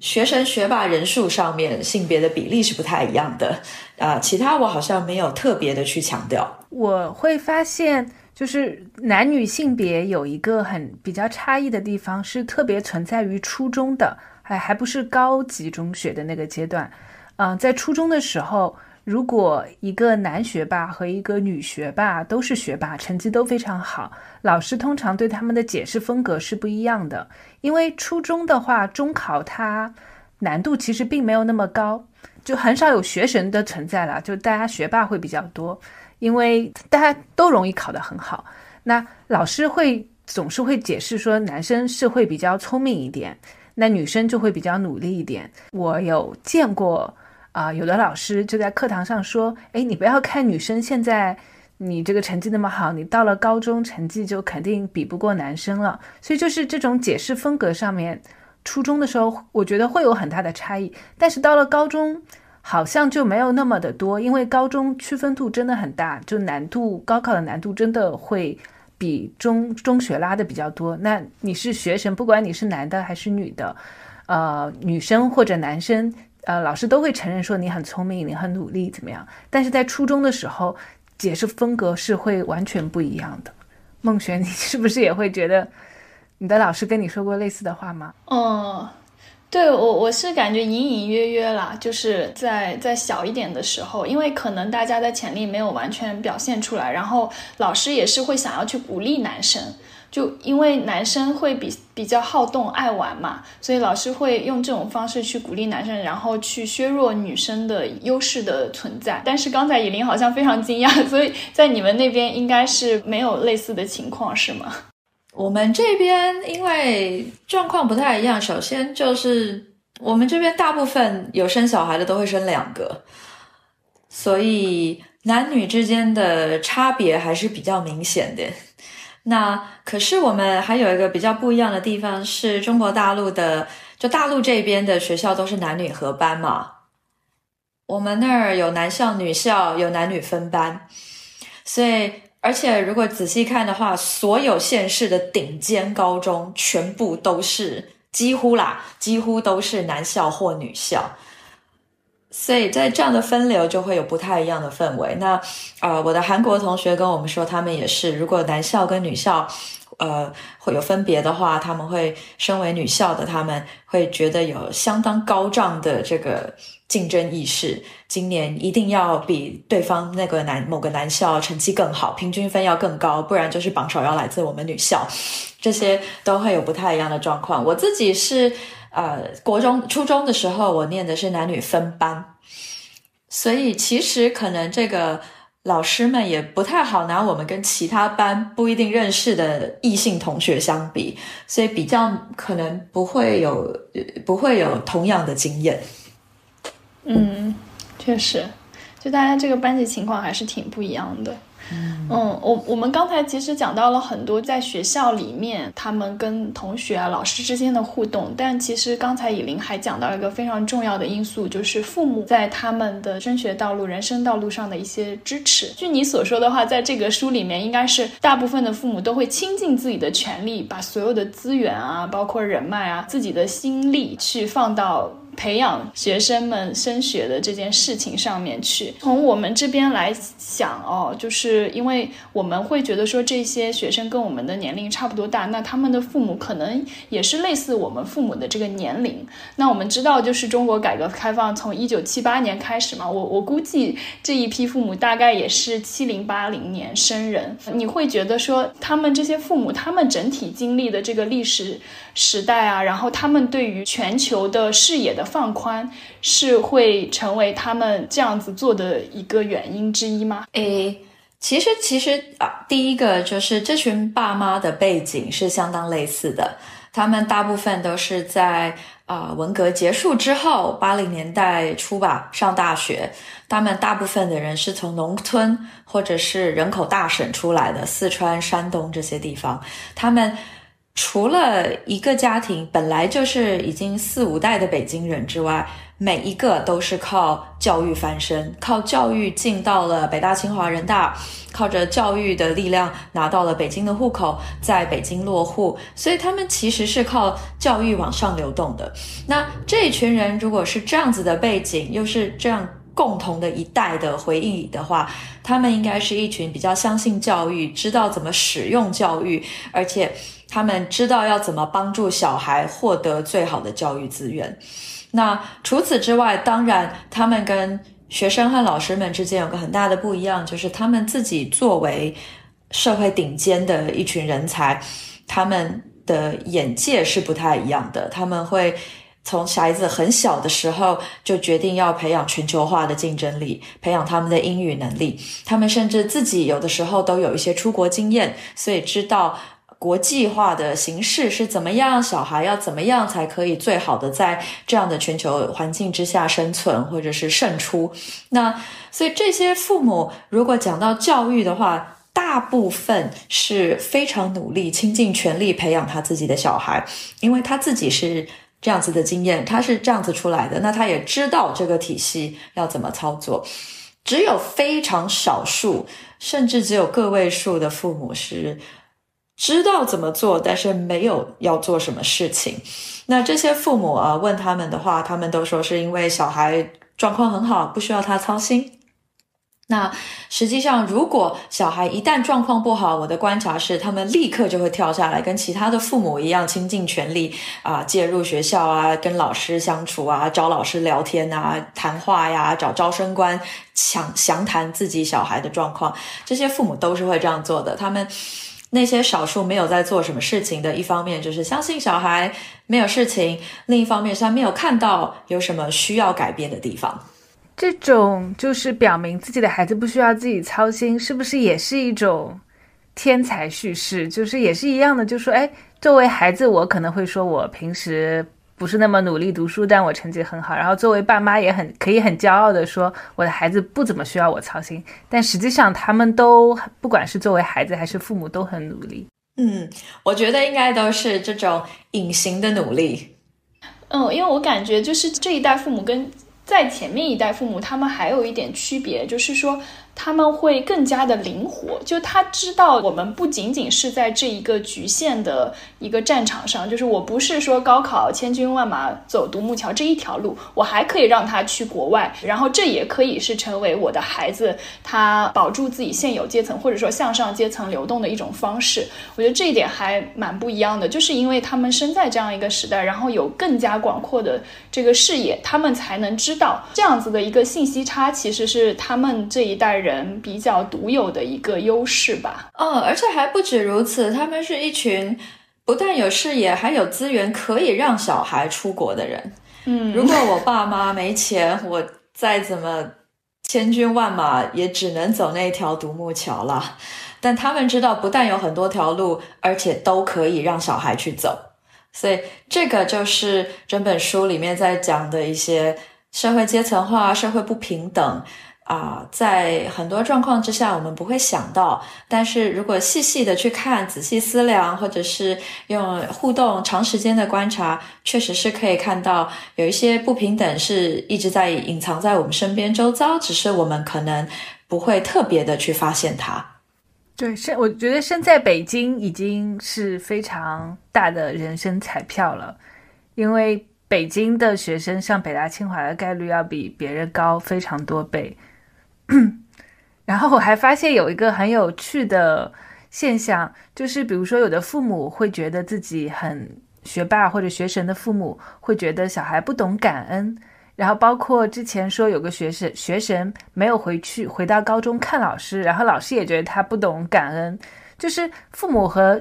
学神学霸人数上面性别的比例是不太一样的，啊，其他我好像没有特别的去强调。我会发现，就是男女性别有一个很比较差异的地方，是特别存在于初中的，还还不是高级中学的那个阶段。嗯，在初中的时候。如果一个男学霸和一个女学霸都是学霸，成绩都非常好，老师通常对他们的解释风格是不一样的。因为初中的话，中考它难度其实并没有那么高，就很少有学神的存在了，就大家学霸会比较多，因为大家都容易考得很好。那老师会总是会解释说，男生是会比较聪明一点，那女生就会比较努力一点。我有见过。啊，有的老师就在课堂上说：“哎，你不要看女生现在你这个成绩那么好，你到了高中成绩就肯定比不过男生了。”所以就是这种解释风格上面，初中的时候我觉得会有很大的差异，但是到了高中好像就没有那么的多，因为高中区分度真的很大，就难度高考的难度真的会比中中学拉的比较多。那你是学生，不管你是男的还是女的，呃，女生或者男生。呃，老师都会承认说你很聪明，你很努力，怎么样？但是在初中的时候，解释风格是会完全不一样的。孟璇，你是不是也会觉得你的老师跟你说过类似的话吗？嗯，对我我是感觉隐隐约约啦，就是在在小一点的时候，因为可能大家的潜力没有完全表现出来，然后老师也是会想要去鼓励男生。就因为男生会比比较好动、爱玩嘛，所以老师会用这种方式去鼓励男生，然后去削弱女生的优势的存在。但是刚才以琳好像非常惊讶，所以在你们那边应该是没有类似的情况，是吗？我们这边因为状况不太一样，首先就是我们这边大部分有生小孩的都会生两个，所以男女之间的差别还是比较明显的。那可是我们还有一个比较不一样的地方，是中国大陆的，就大陆这边的学校都是男女合班嘛。我们那儿有男校、女校，有男女分班，所以而且如果仔细看的话，所有县市的顶尖高中全部都是几乎啦，几乎都是男校或女校。所以在这样的分流就会有不太一样的氛围。那，呃，我的韩国同学跟我们说，他们也是，如果男校跟女校，呃，会有分别的话，他们会身为女校的，他们会觉得有相当高涨的这个竞争意识。今年一定要比对方那个男某个男校成绩更好，平均分要更高，不然就是榜首要来自我们女校。(laughs) 这些都会有不太一样的状况。我自己是。呃，国中、初中的时候，我念的是男女分班，所以其实可能这个老师们也不太好拿我们跟其他班不一定认识的异性同学相比，所以比较可能不会有不会有同样的经验。嗯，确实，就大家这个班级情况还是挺不一样的。嗯，我我们刚才其实讲到了很多在学校里面他们跟同学啊、老师之间的互动，但其实刚才以琳还讲到一个非常重要的因素，就是父母在他们的升学道路、人生道路上的一些支持。据你所说的话，在这个书里面，应该是大部分的父母都会倾尽自己的全力，把所有的资源啊，包括人脉啊，自己的心力去放到。培养学生们升学的这件事情上面去，从我们这边来想哦，就是因为我们会觉得说这些学生跟我们的年龄差不多大，那他们的父母可能也是类似我们父母的这个年龄。那我们知道，就是中国改革开放从一九七八年开始嘛，我我估计这一批父母大概也是七零八零年生人。你会觉得说，他们这些父母，他们整体经历的这个历史时代啊，然后他们对于全球的视野的。放宽是会成为他们这样子做的一个原因之一吗？诶，其实其实啊，第一个就是这群爸妈的背景是相当类似的，他们大部分都是在啊文革结束之后八零年代初吧上大学，他们大部分的人是从农村或者是人口大省出来的，四川、山东这些地方，他们。除了一个家庭本来就是已经四五代的北京人之外，每一个都是靠教育翻身，靠教育进到了北大、清华、人大，靠着教育的力量拿到了北京的户口，在北京落户，所以他们其实是靠教育往上流动的。那这一群人如果是这样子的背景，又是这样共同的一代的回忆的话，他们应该是一群比较相信教育，知道怎么使用教育，而且。他们知道要怎么帮助小孩获得最好的教育资源。那除此之外，当然他们跟学生和老师们之间有个很大的不一样，就是他们自己作为社会顶尖的一群人才，他们的眼界是不太一样的。他们会从小孩子很小的时候就决定要培养全球化的竞争力，培养他们的英语能力。他们甚至自己有的时候都有一些出国经验，所以知道。国际化的形式是怎么样？小孩要怎么样才可以最好的在这样的全球环境之下生存，或者是胜出？那所以这些父母如果讲到教育的话，大部分是非常努力、倾尽全力培养他自己的小孩，因为他自己是这样子的经验，他是这样子出来的，那他也知道这个体系要怎么操作。只有非常少数，甚至只有个位数的父母是。知道怎么做，但是没有要做什么事情。那这些父母啊，问他们的话，他们都说是因为小孩状况很好，不需要他操心。那实际上，如果小孩一旦状况不好，我的观察是，他们立刻就会跳下来，跟其他的父母一样，倾尽全力啊，介入学校啊，跟老师相处啊，找老师聊天啊，谈话呀，找招生官详详谈自己小孩的状况。这些父母都是会这样做的，他们。那些少数没有在做什么事情的，一方面就是相信小孩没有事情，另一方面是他没有看到有什么需要改变的地方。这种就是表明自己的孩子不需要自己操心，是不是也是一种天才叙事？就是也是一样的，就说，哎，作为孩子，我可能会说我平时。不是那么努力读书，但我成绩很好。然后作为爸妈也很可以很骄傲的说，我的孩子不怎么需要我操心。但实际上，他们都不管是作为孩子还是父母都很努力。嗯，我觉得应该都是这种隐形的努力。嗯，因为我感觉就是这一代父母跟在前面一代父母，他们还有一点区别，就是说。他们会更加的灵活，就他知道我们不仅仅是在这一个局限的一个战场上，就是我不是说高考千军万马走独木桥这一条路，我还可以让他去国外，然后这也可以是成为我的孩子他保住自己现有阶层或者说向上阶层流动的一种方式。我觉得这一点还蛮不一样的，就是因为他们生在这样一个时代，然后有更加广阔的这个视野，他们才能知道这样子的一个信息差其实是他们这一代人。人比较独有的一个优势吧。嗯，而且还不止如此，他们是一群不但有视野，还有资源可以让小孩出国的人。嗯，如果我爸妈没钱，我再怎么千军万马，也只能走那条独木桥了。但他们知道，不但有很多条路，而且都可以让小孩去走。所以，这个就是整本书里面在讲的一些社会阶层化、社会不平等。啊，在很多状况之下，我们不会想到，但是如果细细的去看、仔细思量，或者是用互动、长时间的观察，确实是可以看到有一些不平等是一直在隐藏在我们身边周遭，只是我们可能不会特别的去发现它。对，身我觉得身在北京已经是非常大的人生彩票了，因为北京的学生上北大清华的概率要比别人高非常多倍。(clears throat) 然后我还发现有一个很有趣的现象，就是比如说有的父母会觉得自己很学霸或者学神的父母会觉得小孩不懂感恩，然后包括之前说有个学生学神没有回去回到高中看老师，然后老师也觉得他不懂感恩，就是父母和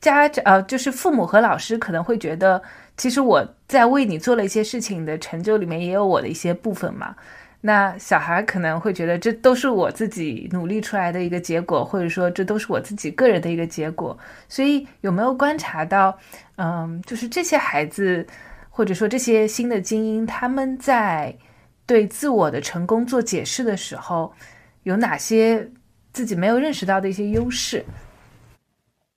家长呃，就是父母和老师可能会觉得，其实我在为你做了一些事情的成就里面也有我的一些部分嘛。那小孩可能会觉得这都是我自己努力出来的一个结果，或者说这都是我自己个人的一个结果。所以有没有观察到，嗯，就是这些孩子，或者说这些新的精英，他们在对自我的成功做解释的时候，有哪些自己没有认识到的一些优势？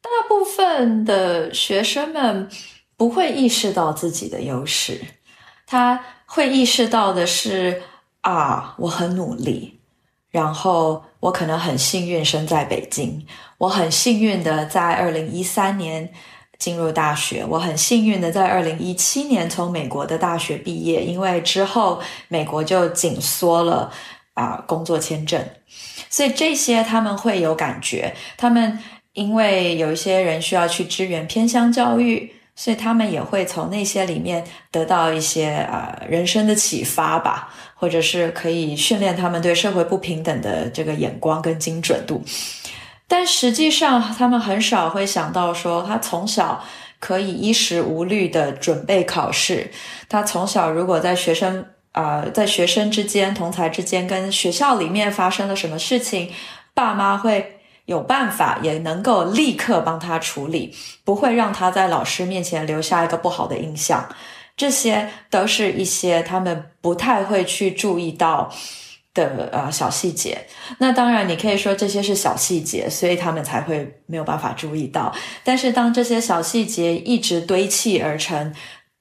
大部分的学生们不会意识到自己的优势，他会意识到的是。啊，我很努力，然后我可能很幸运生在北京，我很幸运的在二零一三年进入大学，我很幸运的在二零一七年从美国的大学毕业，因为之后美国就紧缩了啊工作签证，所以这些他们会有感觉，他们因为有一些人需要去支援偏乡教育，所以他们也会从那些里面得到一些啊人生的启发吧。或者是可以训练他们对社会不平等的这个眼光跟精准度，但实际上他们很少会想到说，他从小可以衣食无虑的准备考试。他从小如果在学生啊，在学生之间、同才之间跟学校里面发生了什么事情，爸妈会有办法，也能够立刻帮他处理，不会让他在老师面前留下一个不好的印象。这些都是一些他们不太会去注意到的呃小细节。那当然，你可以说这些是小细节，所以他们才会没有办法注意到。但是，当这些小细节一直堆砌而成，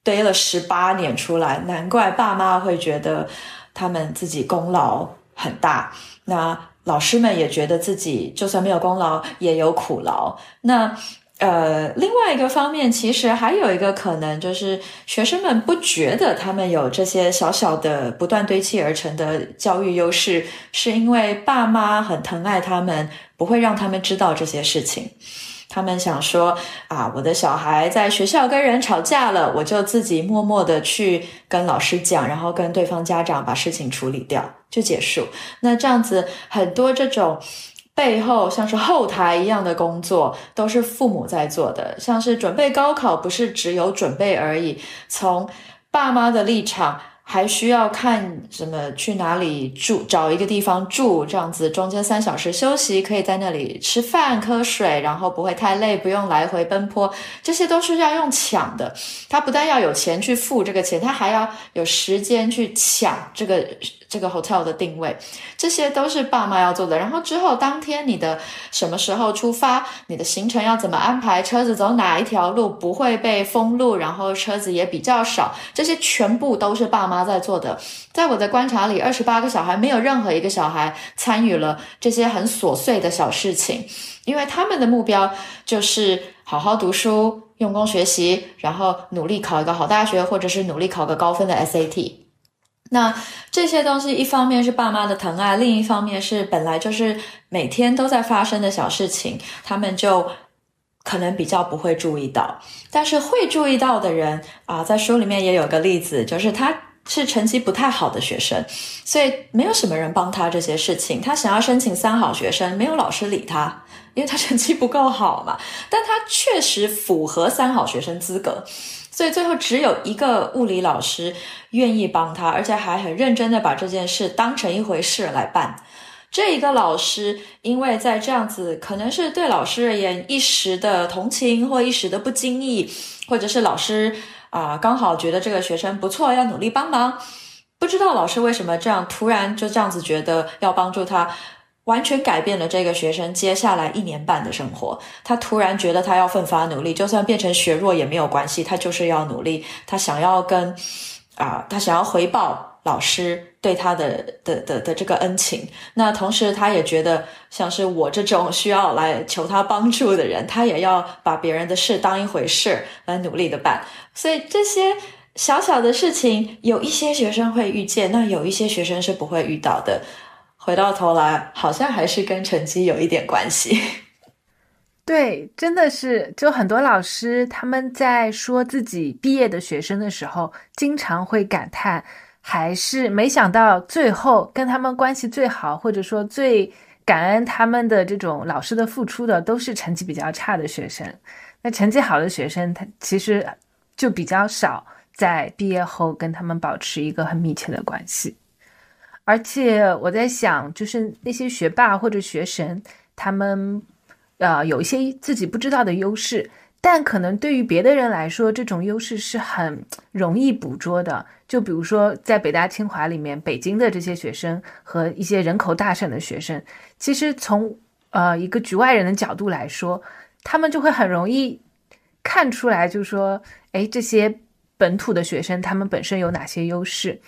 堆了十八年出来，难怪爸妈会觉得他们自己功劳很大。那老师们也觉得自己就算没有功劳，也有苦劳。那。呃，另外一个方面，其实还有一个可能，就是学生们不觉得他们有这些小小的、不断堆砌而成的教育优势，是因为爸妈很疼爱他们，不会让他们知道这些事情。他们想说啊，我的小孩在学校跟人吵架了，我就自己默默的去跟老师讲，然后跟对方家长把事情处理掉，就结束。那这样子，很多这种。背后像是后台一样的工作，都是父母在做的。像是准备高考，不是只有准备而已。从爸妈的立场。还需要看什么？去哪里住？找一个地方住，这样子中间三小时休息，可以在那里吃饭、喝水，然后不会太累，不用来回奔波。这些都是要用抢的。他不但要有钱去付这个钱，他还要有时间去抢这个这个 hotel 的定位。这些都是爸妈要做的。然后之后当天你的什么时候出发？你的行程要怎么安排？车子走哪一条路不会被封路？然后车子也比较少。这些全部都是爸妈。在做的，在我的观察里，二十八个小孩没有任何一个小孩参与了这些很琐碎的小事情，因为他们的目标就是好好读书、用功学习，然后努力考一个好大学，或者是努力考个高分的 SAT。那这些东西，一方面是爸妈的疼爱，另一方面是本来就是每天都在发生的小事情，他们就可能比较不会注意到。但是会注意到的人啊，在书里面也有个例子，就是他。是成绩不太好的学生，所以没有什么人帮他这些事情。他想要申请三好学生，没有老师理他，因为他成绩不够好嘛。但他确实符合三好学生资格，所以最后只有一个物理老师愿意帮他，而且还很认真的把这件事当成一回事来办。这一个老师，因为在这样子，可能是对老师而言一时的同情或一时的不经意，或者是老师。啊，刚好觉得这个学生不错，要努力帮忙，不知道老师为什么这样突然就这样子觉得要帮助他，完全改变了这个学生接下来一年半的生活。他突然觉得他要奋发努力，就算变成学弱也没有关系，他就是要努力。他想要跟啊，他想要回报老师对他的的的的这个恩情。那同时他也觉得，像是我这种需要来求他帮助的人，他也要把别人的事当一回事来努力的办。所以这些。小小的事情，有一些学生会遇见，那有一些学生是不会遇到的。回到头来，好像还是跟成绩有一点关系。(laughs) 对，真的是，就很多老师他们在说自己毕业的学生的时候，经常会感叹，还是没想到最后跟他们关系最好，或者说最感恩他们的这种老师的付出的，都是成绩比较差的学生。那成绩好的学生，他其实就比较少。在毕业后跟他们保持一个很密切的关系，而且我在想，就是那些学霸或者学神，他们呃有一些自己不知道的优势，但可能对于别的人来说，这种优势是很容易捕捉的。就比如说在北大清华里面，北京的这些学生和一些人口大省的学生，其实从呃一个局外人的角度来说，他们就会很容易看出来，就是说，哎，这些。本土的学生他们本身有哪些优势？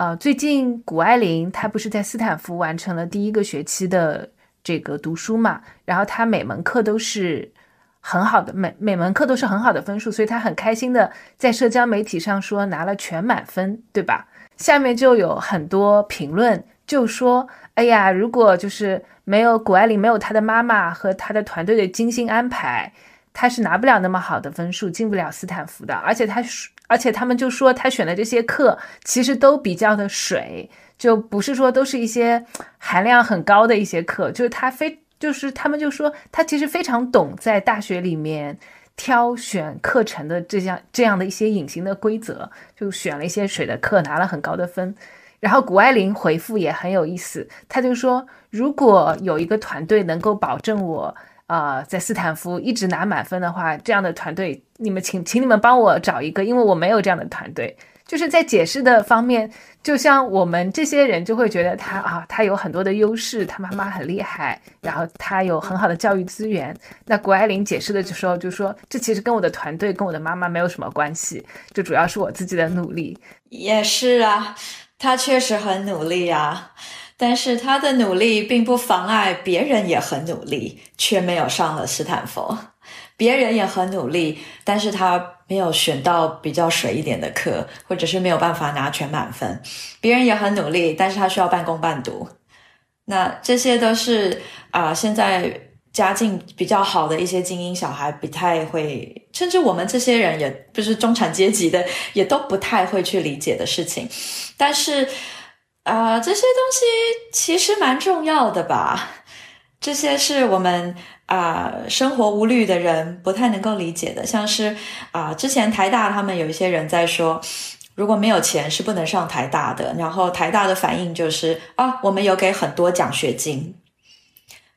呃，最近谷爱凌她不是在斯坦福完成了第一个学期的这个读书嘛？然后她每门课都是很好的，每每门课都是很好的分数，所以她很开心的在社交媒体上说拿了全满分，对吧？下面就有很多评论就说：“哎呀，如果就是没有谷爱凌，没有她的妈妈和她的团队的精心安排，她是拿不了那么好的分数，进不了斯坦福的。而且她而且他们就说，他选的这些课其实都比较的水，就不是说都是一些含量很高的一些课。就是他非，就是他们就说他其实非常懂在大学里面挑选课程的这样这样的一些隐形的规则，就选了一些水的课，拿了很高的分。然后谷爱凌回复也很有意思，他就说，如果有一个团队能够保证我。啊，在斯坦福一直拿满分的话，这样的团队，你们请，请你们帮我找一个，因为我没有这样的团队。就是在解释的方面，就像我们这些人就会觉得他啊，他有很多的优势，他妈妈很厉害，然后他有很好的教育资源。那谷爱凌解释的时候就说，这其实跟我的团队、跟我的妈妈没有什么关系，就主要是我自己的努力。也是啊，他确实很努力啊。但是他的努力并不妨碍别人也很努力，却没有上了斯坦福。别人也很努力，但是他没有选到比较水一点的课，或者是没有办法拿全满分。别人也很努力，但是他需要半工半读。那这些都是啊，现在家境比较好的一些精英小孩不太会，甚至我们这些人也不是中产阶级的，也都不太会去理解的事情。但是。啊，这些东西其实蛮重要的吧？这些是我们啊生活无虑的人不太能够理解的。像是啊，之前台大他们有一些人在说，如果没有钱是不能上台大的。然后台大的反应就是啊，我们有给很多奖学金，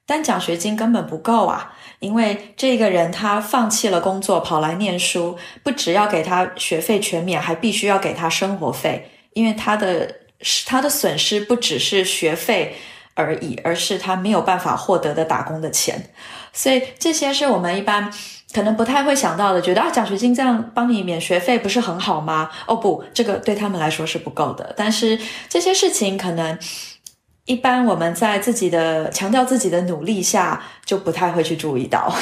但奖学金根本不够啊，因为这个人他放弃了工作跑来念书，不只要给他学费全免，还必须要给他生活费，因为他的。是他的损失不只是学费而已，而是他没有办法获得的打工的钱。所以这些是我们一般可能不太会想到的，觉得啊，奖学金这样帮你免学费不是很好吗？哦不，这个对他们来说是不够的。但是这些事情可能一般我们在自己的强调自己的努力下，就不太会去注意到。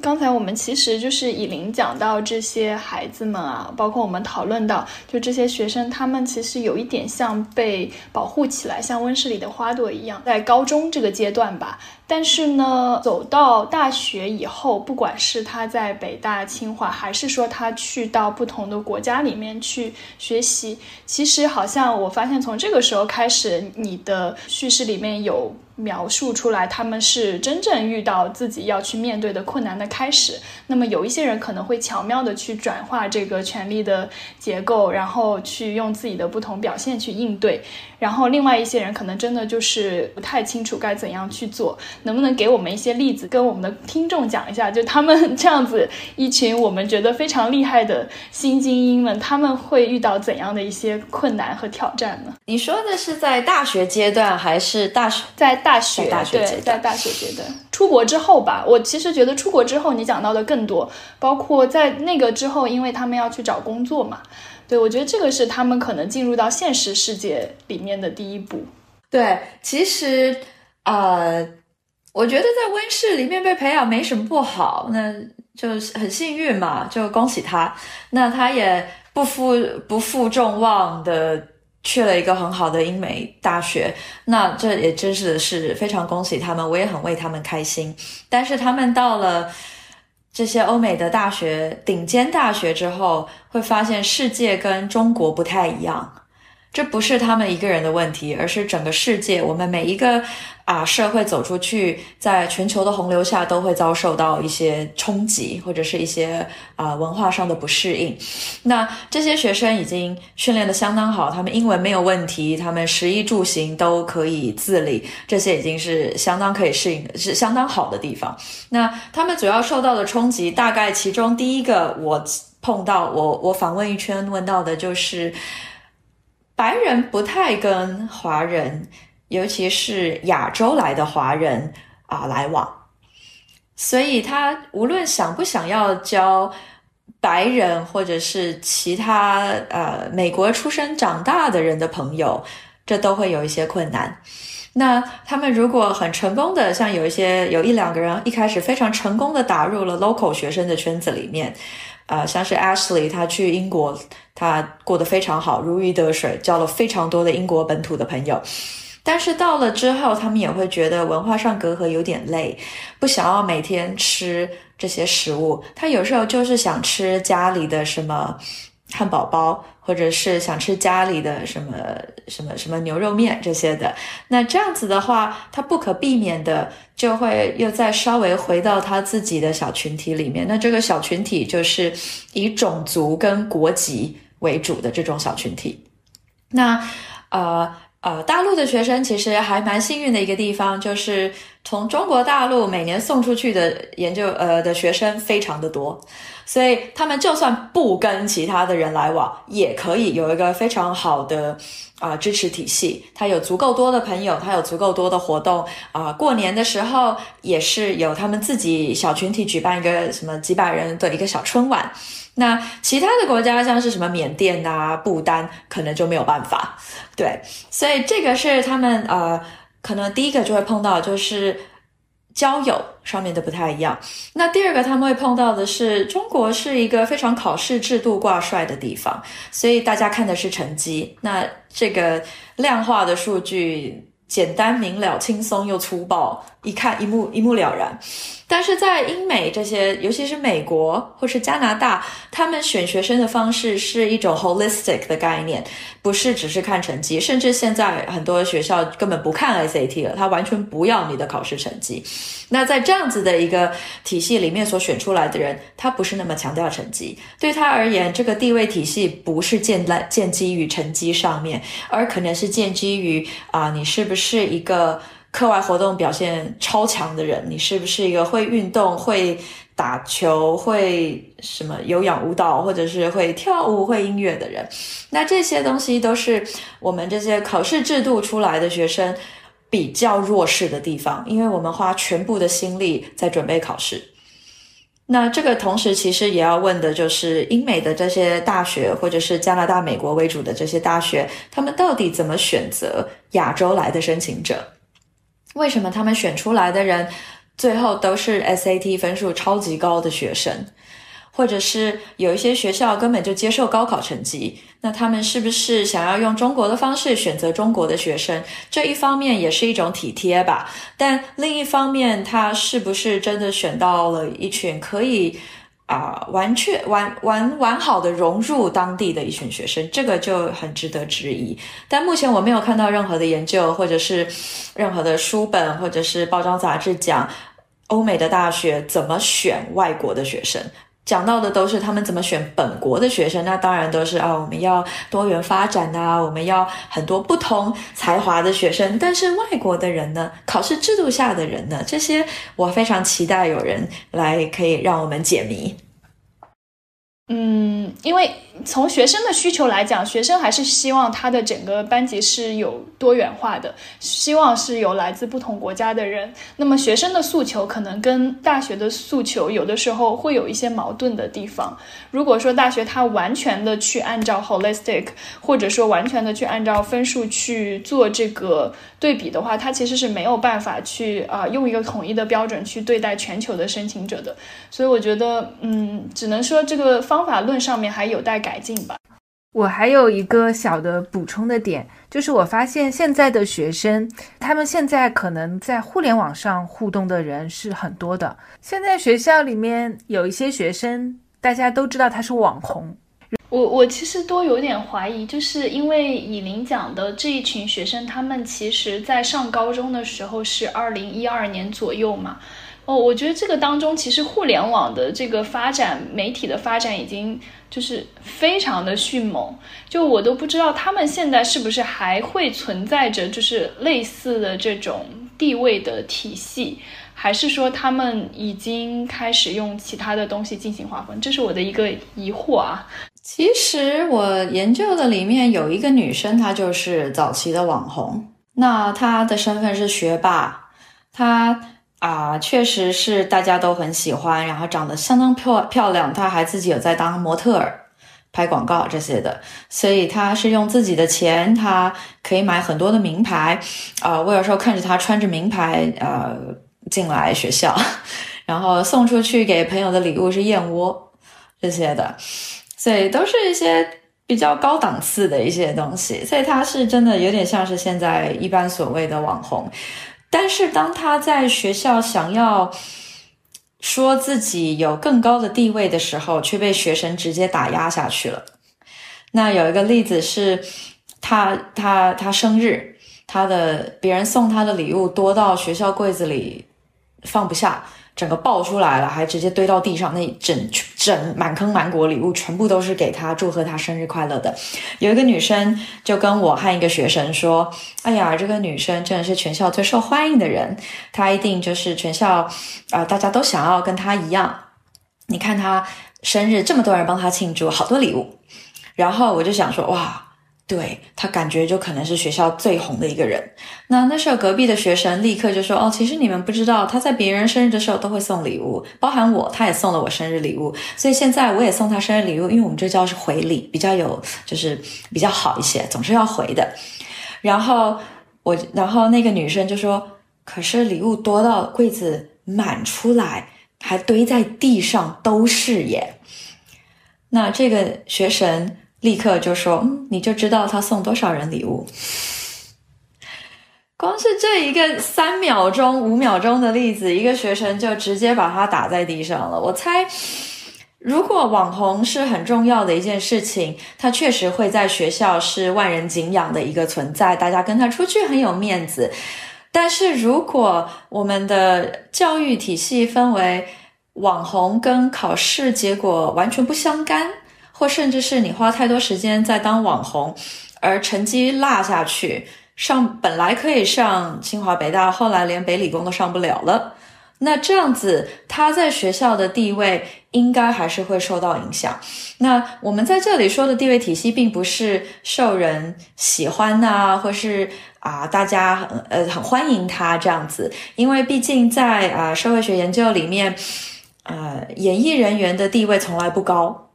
刚才我们其实就是以林讲到这些孩子们啊，包括我们讨论到，就这些学生，他们其实有一点像被保护起来，像温室里的花朵一样，在高中这个阶段吧。但是呢，走到大学以后，不管是他在北大、清华，还是说他去到不同的国家里面去学习，其实好像我发现从这个时候开始，你的叙事里面有。描述出来，他们是真正遇到自己要去面对的困难的开始。那么有一些人可能会巧妙的去转化这个权力的结构，然后去用自己的不同表现去应对。然后另外一些人可能真的就是不太清楚该怎样去做。能不能给我们一些例子，跟我们的听众讲一下，就他们这样子一群我们觉得非常厉害的新精英们，他们会遇到怎样的一些困难和挑战呢？你说的是在大学阶段还是大学？在大学，大学阶对，段在大学阶段，出国之后吧，我其实觉得出国之后你讲到的更多，包括在那个之后，因为他们要去找工作嘛，对我觉得这个是他们可能进入到现实世界里面的第一步。对，其实呃，我觉得在温室里面被培养没什么不好，那就很幸运嘛，就恭喜他。那他也不负不负众望的去了一个很好的英美大学，那这也真是的是非常恭喜他们，我也很为他们开心。但是他们到了这些欧美的大学、顶尖大学之后，会发现世界跟中国不太一样。这不是他们一个人的问题，而是整个世界，我们每一个啊社会走出去，在全球的洪流下，都会遭受到一些冲击，或者是一些啊文化上的不适应。那这些学生已经训练的相当好，他们英文没有问题，他们食衣住行都可以自理，这些已经是相当可以适应，是相当好的地方。那他们主要受到的冲击，大概其中第一个我碰到，我我访问一圈问到的就是。白人不太跟华人，尤其是亚洲来的华人啊来往，所以他无论想不想要交白人或者是其他呃美国出生长大的人的朋友，这都会有一些困难。那他们如果很成功的，像有一些有一两个人一开始非常成功的打入了 local 学生的圈子里面。啊，像是 Ashley，他去英国，他过得非常好，如鱼得水，交了非常多的英国本土的朋友。但是到了之后，他们也会觉得文化上隔阂有点累，不想要每天吃这些食物。他有时候就是想吃家里的什么汉堡包，或者是想吃家里的什么什么什么牛肉面这些的。那这样子的话，他不可避免的。就会又再稍微回到他自己的小群体里面。那这个小群体就是以种族跟国籍为主的这种小群体。那呃呃，大陆的学生其实还蛮幸运的一个地方，就是从中国大陆每年送出去的研究呃的学生非常的多。所以他们就算不跟其他的人来往，也可以有一个非常好的啊支持体系。他有足够多的朋友，他有足够多的活动啊。过年的时候也是有他们自己小群体举办一个什么几百人的一个小春晚。那其他的国家像是什么缅甸啊、不丹，可能就没有办法。对，所以这个是他们呃，可能第一个就会碰到就是。交友上面的不太一样。那第二个他们会碰到的是，中国是一个非常考试制度挂帅的地方，所以大家看的是成绩。那这个量化的数据简单明了、轻松又粗暴，一看一目一目了然。但是在英美这些，尤其是美国或是加拿大，他们选学生的方式是一种 holistic 的概念，不是只是看成绩，甚至现在很多学校根本不看 SAT 了，他完全不要你的考试成绩。那在这样子的一个体系里面所选出来的人，他不是那么强调成绩，对他而言，这个地位体系不是建在建基于成绩上面，而可能是建基于啊，你是不是一个。课外活动表现超强的人，你是不是一个会运动、会打球、会什么有氧舞蹈，或者是会跳舞、会音乐的人？那这些东西都是我们这些考试制度出来的学生比较弱势的地方，因为我们花全部的心力在准备考试。那这个同时，其实也要问的就是，英美的这些大学，或者是加拿大、美国为主的这些大学，他们到底怎么选择亚洲来的申请者？为什么他们选出来的人最后都是 SAT 分数超级高的学生，或者是有一些学校根本就接受高考成绩？那他们是不是想要用中国的方式选择中国的学生？这一方面也是一种体贴吧，但另一方面，他是不是真的选到了一群可以？啊，完全完完完好的融入当地的一群学生，这个就很值得质疑。但目前我没有看到任何的研究，或者是任何的书本，或者是包装杂志讲欧美的大学怎么选外国的学生。讲到的都是他们怎么选本国的学生，那当然都是啊，我们要多元发展呐，我们要很多不同才华的学生。但是外国的人呢，考试制度下的人呢，这些我非常期待有人来可以让我们解谜。嗯，因为从学生的需求来讲，学生还是希望他的整个班级是有多元化的，希望是有来自不同国家的人。那么学生的诉求可能跟大学的诉求有的时候会有一些矛盾的地方。如果说大学它完全的去按照 holistic，或者说完全的去按照分数去做这个对比的话，它其实是没有办法去啊用一个统一的标准去对待全球的申请者的。所以我觉得，嗯，只能说这个方。方法论上面还有待改进吧。我还有一个小的补充的点，就是我发现现在的学生，他们现在可能在互联网上互动的人是很多的。现在学校里面有一些学生，大家都知道他是网红。我我其实都有点怀疑，就是因为以林讲的这一群学生，他们其实在上高中的时候是二零一二年左右嘛。哦，我觉得这个当中其实互联网的这个发展，媒体的发展已经就是非常的迅猛，就我都不知道他们现在是不是还会存在着就是类似的这种地位的体系，还是说他们已经开始用其他的东西进行划分？这是我的一个疑惑啊。其实我研究的里面有一个女生，她就是早期的网红，那她的身份是学霸，她。啊，确实是大家都很喜欢，然后长得相当漂漂亮，她还自己有在当模特儿、拍广告这些的，所以她是用自己的钱，她可以买很多的名牌。啊，我有时候看着她穿着名牌，呃，进来学校，(laughs) 然后送出去给朋友的礼物是燕窝这些的，所以都是一些比较高档次的一些东西，所以她是真的有点像是现在一般所谓的网红。但是当他在学校想要说自己有更高的地位的时候，却被学生直接打压下去了。那有一个例子是，他他他生日，他的别人送他的礼物多到学校柜子里放不下。整个爆出来了，还直接堆到地上，那整整满坑满谷礼物全部都是给他祝贺他生日快乐的。有一个女生就跟我和一个学生说：“哎呀，这个女生真的是全校最受欢迎的人，她一定就是全校啊，大家都想要跟她一样。你看她生日这么多人帮她庆祝，好多礼物。”然后我就想说：“哇。”对他感觉就可能是学校最红的一个人。那那时候隔壁的学生立刻就说：“哦，其实你们不知道，他在别人生日的时候都会送礼物，包含我，他也送了我生日礼物。所以现在我也送他生日礼物，因为我们这叫是回礼，比较有就是比较好一些，总是要回的。然后我，然后那个女生就说：“可是礼物多到柜子满出来，还堆在地上都是耶。”那这个学生。立刻就说：“嗯，你就知道他送多少人礼物。(laughs) 光是这一个三秒钟、五秒钟的例子，一个学生就直接把他打在地上了。我猜，如果网红是很重要的一件事情，他确实会在学校是万人敬仰的一个存在，大家跟他出去很有面子。但是如果我们的教育体系分为网红跟考试结果完全不相干。”或甚至是你花太多时间在当网红，而成绩落下去，上本来可以上清华北大，后来连北理工都上不了了。那这样子，他在学校的地位应该还是会受到影响。那我们在这里说的地位体系，并不是受人喜欢呐，或是啊大家很呃很欢迎他这样子，因为毕竟在啊社会学研究里面，呃演艺人员的地位从来不高。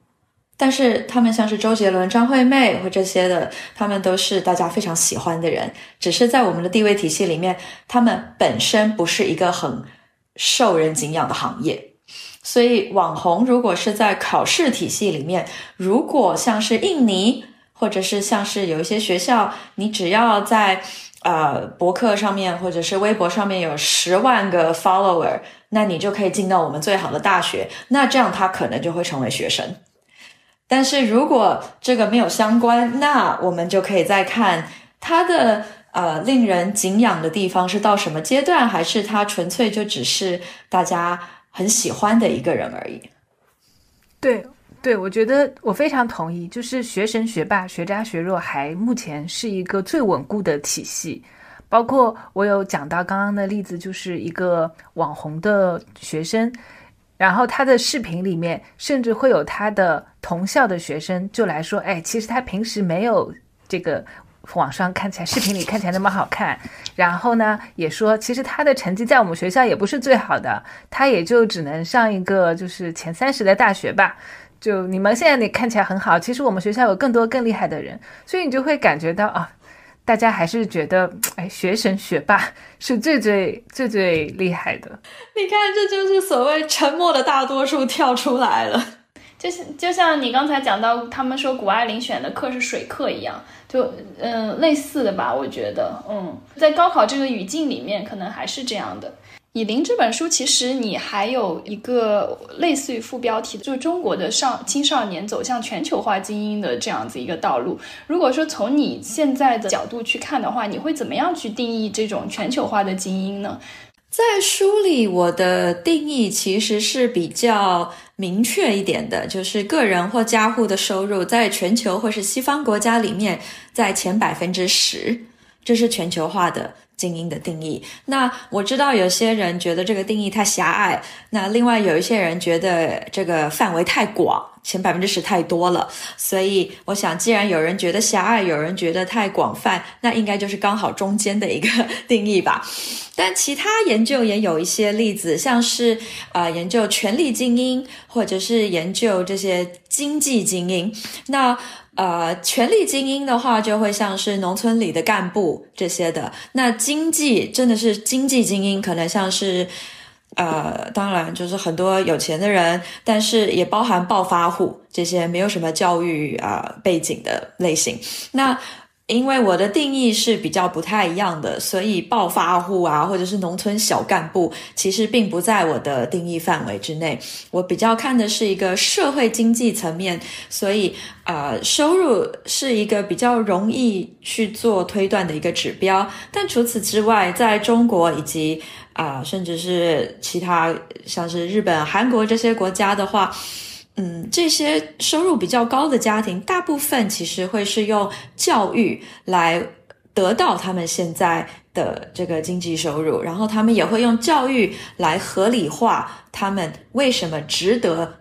但是他们像是周杰伦、张惠妹或这些的，他们都是大家非常喜欢的人。只是在我们的地位体系里面，他们本身不是一个很受人敬仰的行业。所以，网红如果是在考试体系里面，如果像是印尼，或者是像是有一些学校，你只要在呃博客上面或者是微博上面有十万个 follower，那你就可以进到我们最好的大学。那这样他可能就会成为学生。但是如果这个没有相关，那我们就可以再看他的呃令人敬仰的地方是到什么阶段，还是他纯粹就只是大家很喜欢的一个人而已。对对，我觉得我非常同意，就是学神学霸、学渣学弱还目前是一个最稳固的体系。包括我有讲到刚刚的例子，就是一个网红的学生，然后他的视频里面甚至会有他的同校的学生就来说，哎，其实他平时没有这个网上看起来视频里看起来那么好看，然后呢也说，其实他的成绩在我们学校也不是最好的，他也就只能上一个就是前三十的大学吧。就你们现在你看起来很好，其实我们学校有更多更厉害的人，所以你就会感觉到啊。大家还是觉得，(tsk) 哎，学神学霸是最最最最厉害的。你看，这就是所谓沉默的大多数跳出来了。(laughs) 就像就像你刚才讲到，他们说谷爱凌选的课是水课一样，就嗯类似的吧？我觉得，嗯，在高考这个语境里面，可能还是这样的。以林这本书，其实你还有一个类似于副标题，就是中国的少青少年走向全球化精英的这样子一个道路。如果说从你现在的角度去看的话，你会怎么样去定义这种全球化的精英呢？在书里，我的定义其实是比较明确一点的，就是个人或家户的收入在全球或是西方国家里面在前百分之十，这是全球化的。精英的定义，那我知道有些人觉得这个定义太狭隘，那另外有一些人觉得这个范围太广，前百分之十太多了，所以我想，既然有人觉得狭隘，有人觉得太广泛，那应该就是刚好中间的一个定义吧。但其他研究也有一些例子，像是呃研究权力精英，或者是研究这些经济精英，那。呃，权力精英的话，就会像是农村里的干部这些的。那经济真的是经济精英，可能像是，呃，当然就是很多有钱的人，但是也包含暴发户这些没有什么教育啊背景的类型。那。因为我的定义是比较不太一样的，所以暴发户啊，或者是农村小干部，其实并不在我的定义范围之内。我比较看的是一个社会经济层面，所以呃，收入是一个比较容易去做推断的一个指标。但除此之外，在中国以及啊，甚至是其他像是日本、韩国这些国家的话。嗯，这些收入比较高的家庭，大部分其实会是用教育来得到他们现在的这个经济收入，然后他们也会用教育来合理化他们为什么值得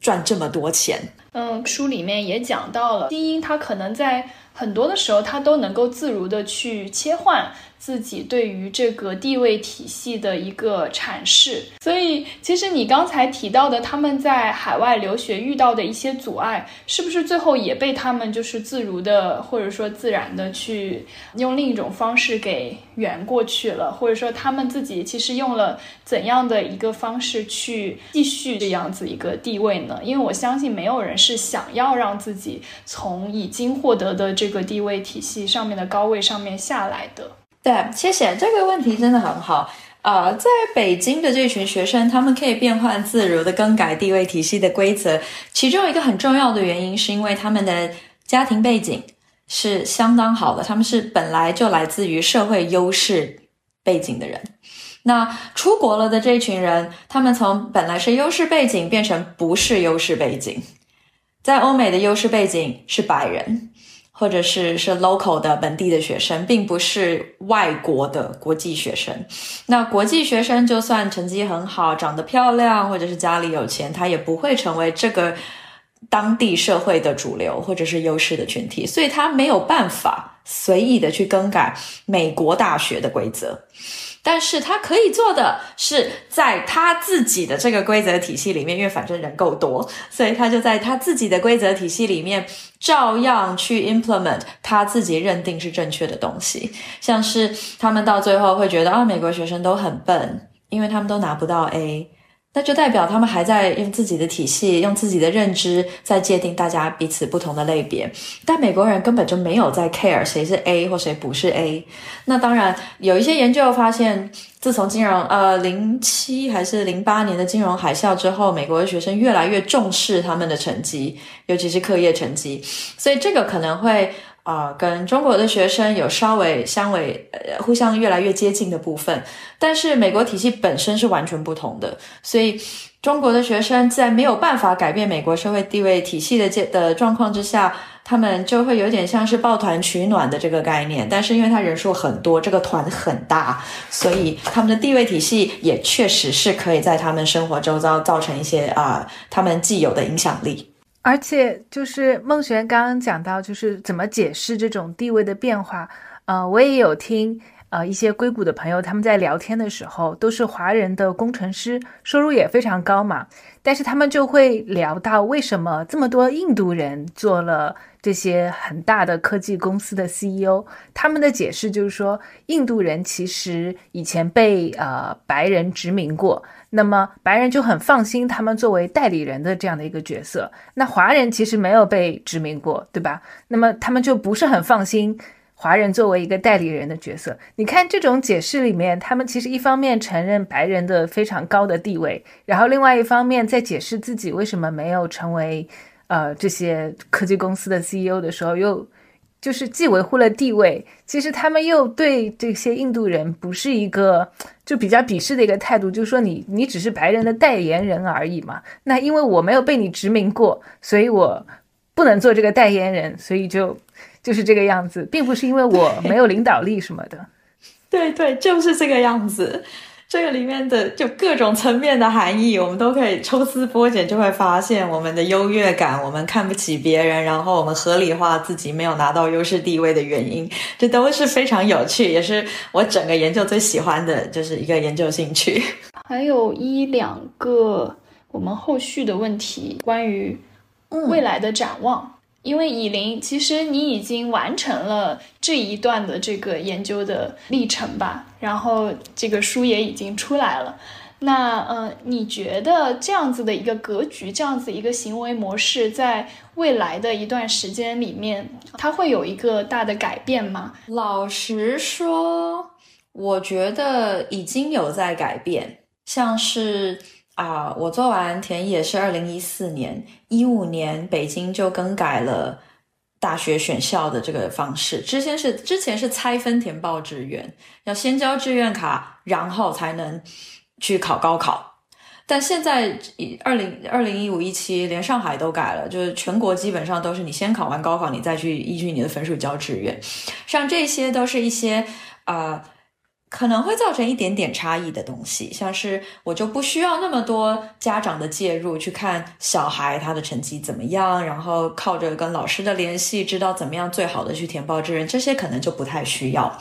赚这么多钱。嗯，书里面也讲到了，精英他可能在很多的时候，他都能够自如的去切换。自己对于这个地位体系的一个阐释，所以其实你刚才提到的他们在海外留学遇到的一些阻碍，是不是最后也被他们就是自如的或者说自然的去用另一种方式给圆过去了？或者说他们自己其实用了怎样的一个方式去继续这样子一个地位呢？因为我相信没有人是想要让自己从已经获得的这这个地位体系上面的高位上面下来的。对，谢谢这个问题真的很好。呃，在北京的这群学生，他们可以变换自如的更改地位体系的规则，其中一个很重要的原因是因为他们的家庭背景是相当好的，他们是本来就来自于社会优势背景的人。那出国了的这群人，他们从本来是优势背景变成不是优势背景，在欧美的优势背景是白人。或者是是 local 的本地的学生，并不是外国的国际学生。那国际学生就算成绩很好，长得漂亮，或者是家里有钱，他也不会成为这个当地社会的主流或者是优势的群体，所以他没有办法随意的去更改美国大学的规则。但是他可以做的是，在他自己的这个规则体系里面，因为反正人够多，所以他就在他自己的规则体系里面，照样去 implement 他自己认定是正确的东西。像是他们到最后会觉得啊，美国学生都很笨，因为他们都拿不到 A。那就代表他们还在用自己的体系、用自己的认知在界定大家彼此不同的类别，但美国人根本就没有在 care 谁是 A 或谁不是 A。那当然，有一些研究发现，自从金融呃零七还是零八年的金融海啸之后，美国的学生越来越重视他们的成绩，尤其是课业成绩，所以这个可能会啊，跟中国的学生有稍微相为呃互相越来越接近的部分，但是美国体系本身是完全不同的，所以中国的学生在没有办法改变美国社会地位体系的这的状况之下，他们就会有点像是抱团取暖的这个概念，但是因为他人数很多，这个团很大，所以他们的地位体系也确实是可以在他们生活周遭造成一些啊他们既有的影响力。而且就是孟璇刚刚讲到，就是怎么解释这种地位的变化。呃，我也有听呃一些硅谷的朋友他们在聊天的时候，都是华人的工程师，收入也非常高嘛。但是他们就会聊到为什么这么多印度人做了这些很大的科技公司的 CEO。他们的解释就是说，印度人其实以前被呃白人殖民过。那么白人就很放心他们作为代理人的这样的一个角色，那华人其实没有被殖民过，对吧？那么他们就不是很放心华人作为一个代理人的角色。你看这种解释里面，他们其实一方面承认白人的非常高的地位，然后另外一方面在解释自己为什么没有成为呃这些科技公司的 CEO 的时候，又。就是既维护了地位，其实他们又对这些印度人不是一个就比较鄙视的一个态度，就是说你你只是白人的代言人而已嘛。那因为我没有被你殖民过，所以我不能做这个代言人，所以就就是这个样子，并不是因为我没有领导力什么的。(laughs) 对对，就是这个样子。这个里面的就各种层面的含义，我们都可以抽丝剥茧，就会发现我们的优越感，我们看不起别人，然后我们合理化自己没有拿到优势地位的原因，这都是非常有趣，也是我整个研究最喜欢的就是一个研究兴趣。还有一两个我们后续的问题，关于未来的展望。因为以琳，其实你已经完成了这一段的这个研究的历程吧，然后这个书也已经出来了。那嗯，你觉得这样子的一个格局，这样子一个行为模式，在未来的一段时间里面，它会有一个大的改变吗？老实说，我觉得已经有在改变，像是。啊，我做完田野是二零一四年，一五年北京就更改了大学选校的这个方式。之前是之前是拆分填报志愿，要先交志愿卡，然后才能去考高考。但现在二零二零一五一七连上海都改了，就是全国基本上都是你先考完高考，你再去依据你的分数交志愿。像这些都是一些啊。可能会造成一点点差异的东西，像是我就不需要那么多家长的介入去看小孩他的成绩怎么样，然后靠着跟老师的联系知道怎么样最好的去填报志愿，这些可能就不太需要。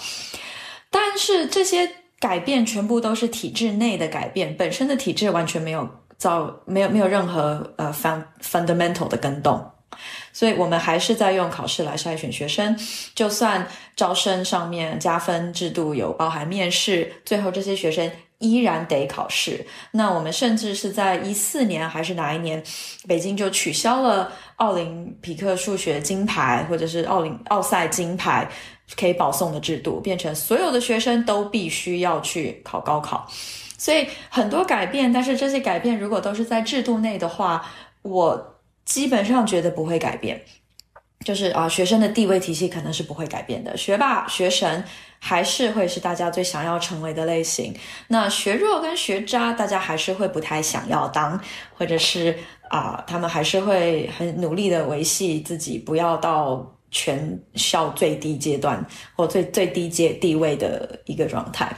但是这些改变全部都是体制内的改变，本身的体制完全没有造，没有没有任何呃 fund fundamental 的跟动。所以我们还是在用考试来筛选学生，就算招生上面加分制度有包含面试，最后这些学生依然得考试。那我们甚至是在一四年还是哪一年，北京就取消了奥林匹克数学金牌或者是奥林奥赛金牌可以保送的制度，变成所有的学生都必须要去考高考。所以很多改变，但是这些改变如果都是在制度内的话，我。基本上觉得不会改变，就是啊，学生的地位体系可能是不会改变的。学霸、学神还是会是大家最想要成为的类型。那学弱跟学渣，大家还是会不太想要当，或者是啊，他们还是会很努力的维系自己，不要到全校最低阶段或最最低阶地位的一个状态。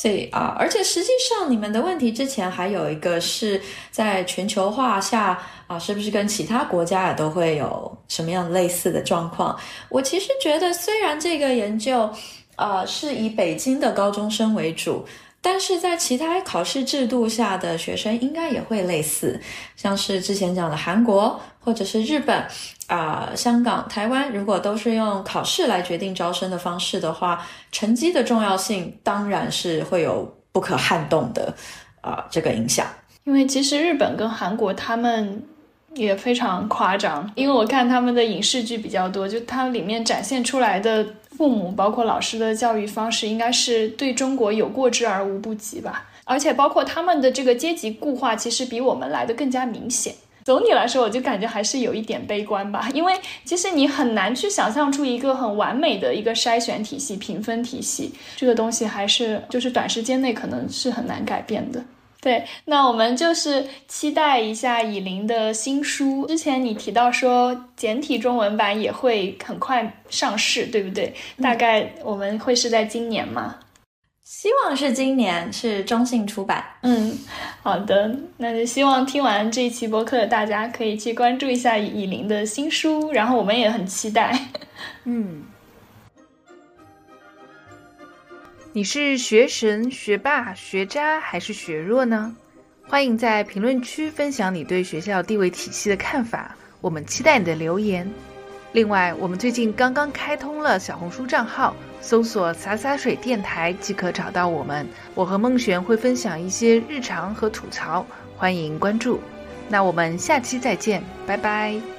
所以啊，而且实际上你们的问题之前还有一个是在全球化下啊，是不是跟其他国家也都会有什么样类似的状况？我其实觉得，虽然这个研究啊是以北京的高中生为主。但是在其他考试制度下的学生应该也会类似，像是之前讲的韩国或者是日本啊、香港、台湾，如果都是用考试来决定招生的方式的话，成绩的重要性当然是会有不可撼动的啊这个影响。因为其实日本跟韩国他们也非常夸张，因为我看他们的影视剧比较多，就它里面展现出来的。父母包括老师的教育方式，应该是对中国有过之而无不及吧。而且包括他们的这个阶级固化，其实比我们来的更加明显。总体来说，我就感觉还是有一点悲观吧，因为其实你很难去想象出一个很完美的一个筛选体系、评分体系，这个东西还是就是短时间内可能是很难改变的。对，那我们就是期待一下以琳的新书。之前你提到说简体中文版也会很快上市，对不对？大概我们会是在今年吗？希望是今年，是中信出版。嗯，好的，那就希望听完这一期播客的大家可以去关注一下以琳的新书，然后我们也很期待。(laughs) 嗯。你是学神、学霸、学渣还是学弱呢？欢迎在评论区分享你对学校地位体系的看法，我们期待你的留言。另外，我们最近刚刚开通了小红书账号，搜索“洒洒水电台”即可找到我们。我和孟璇会分享一些日常和吐槽，欢迎关注。那我们下期再见，拜拜。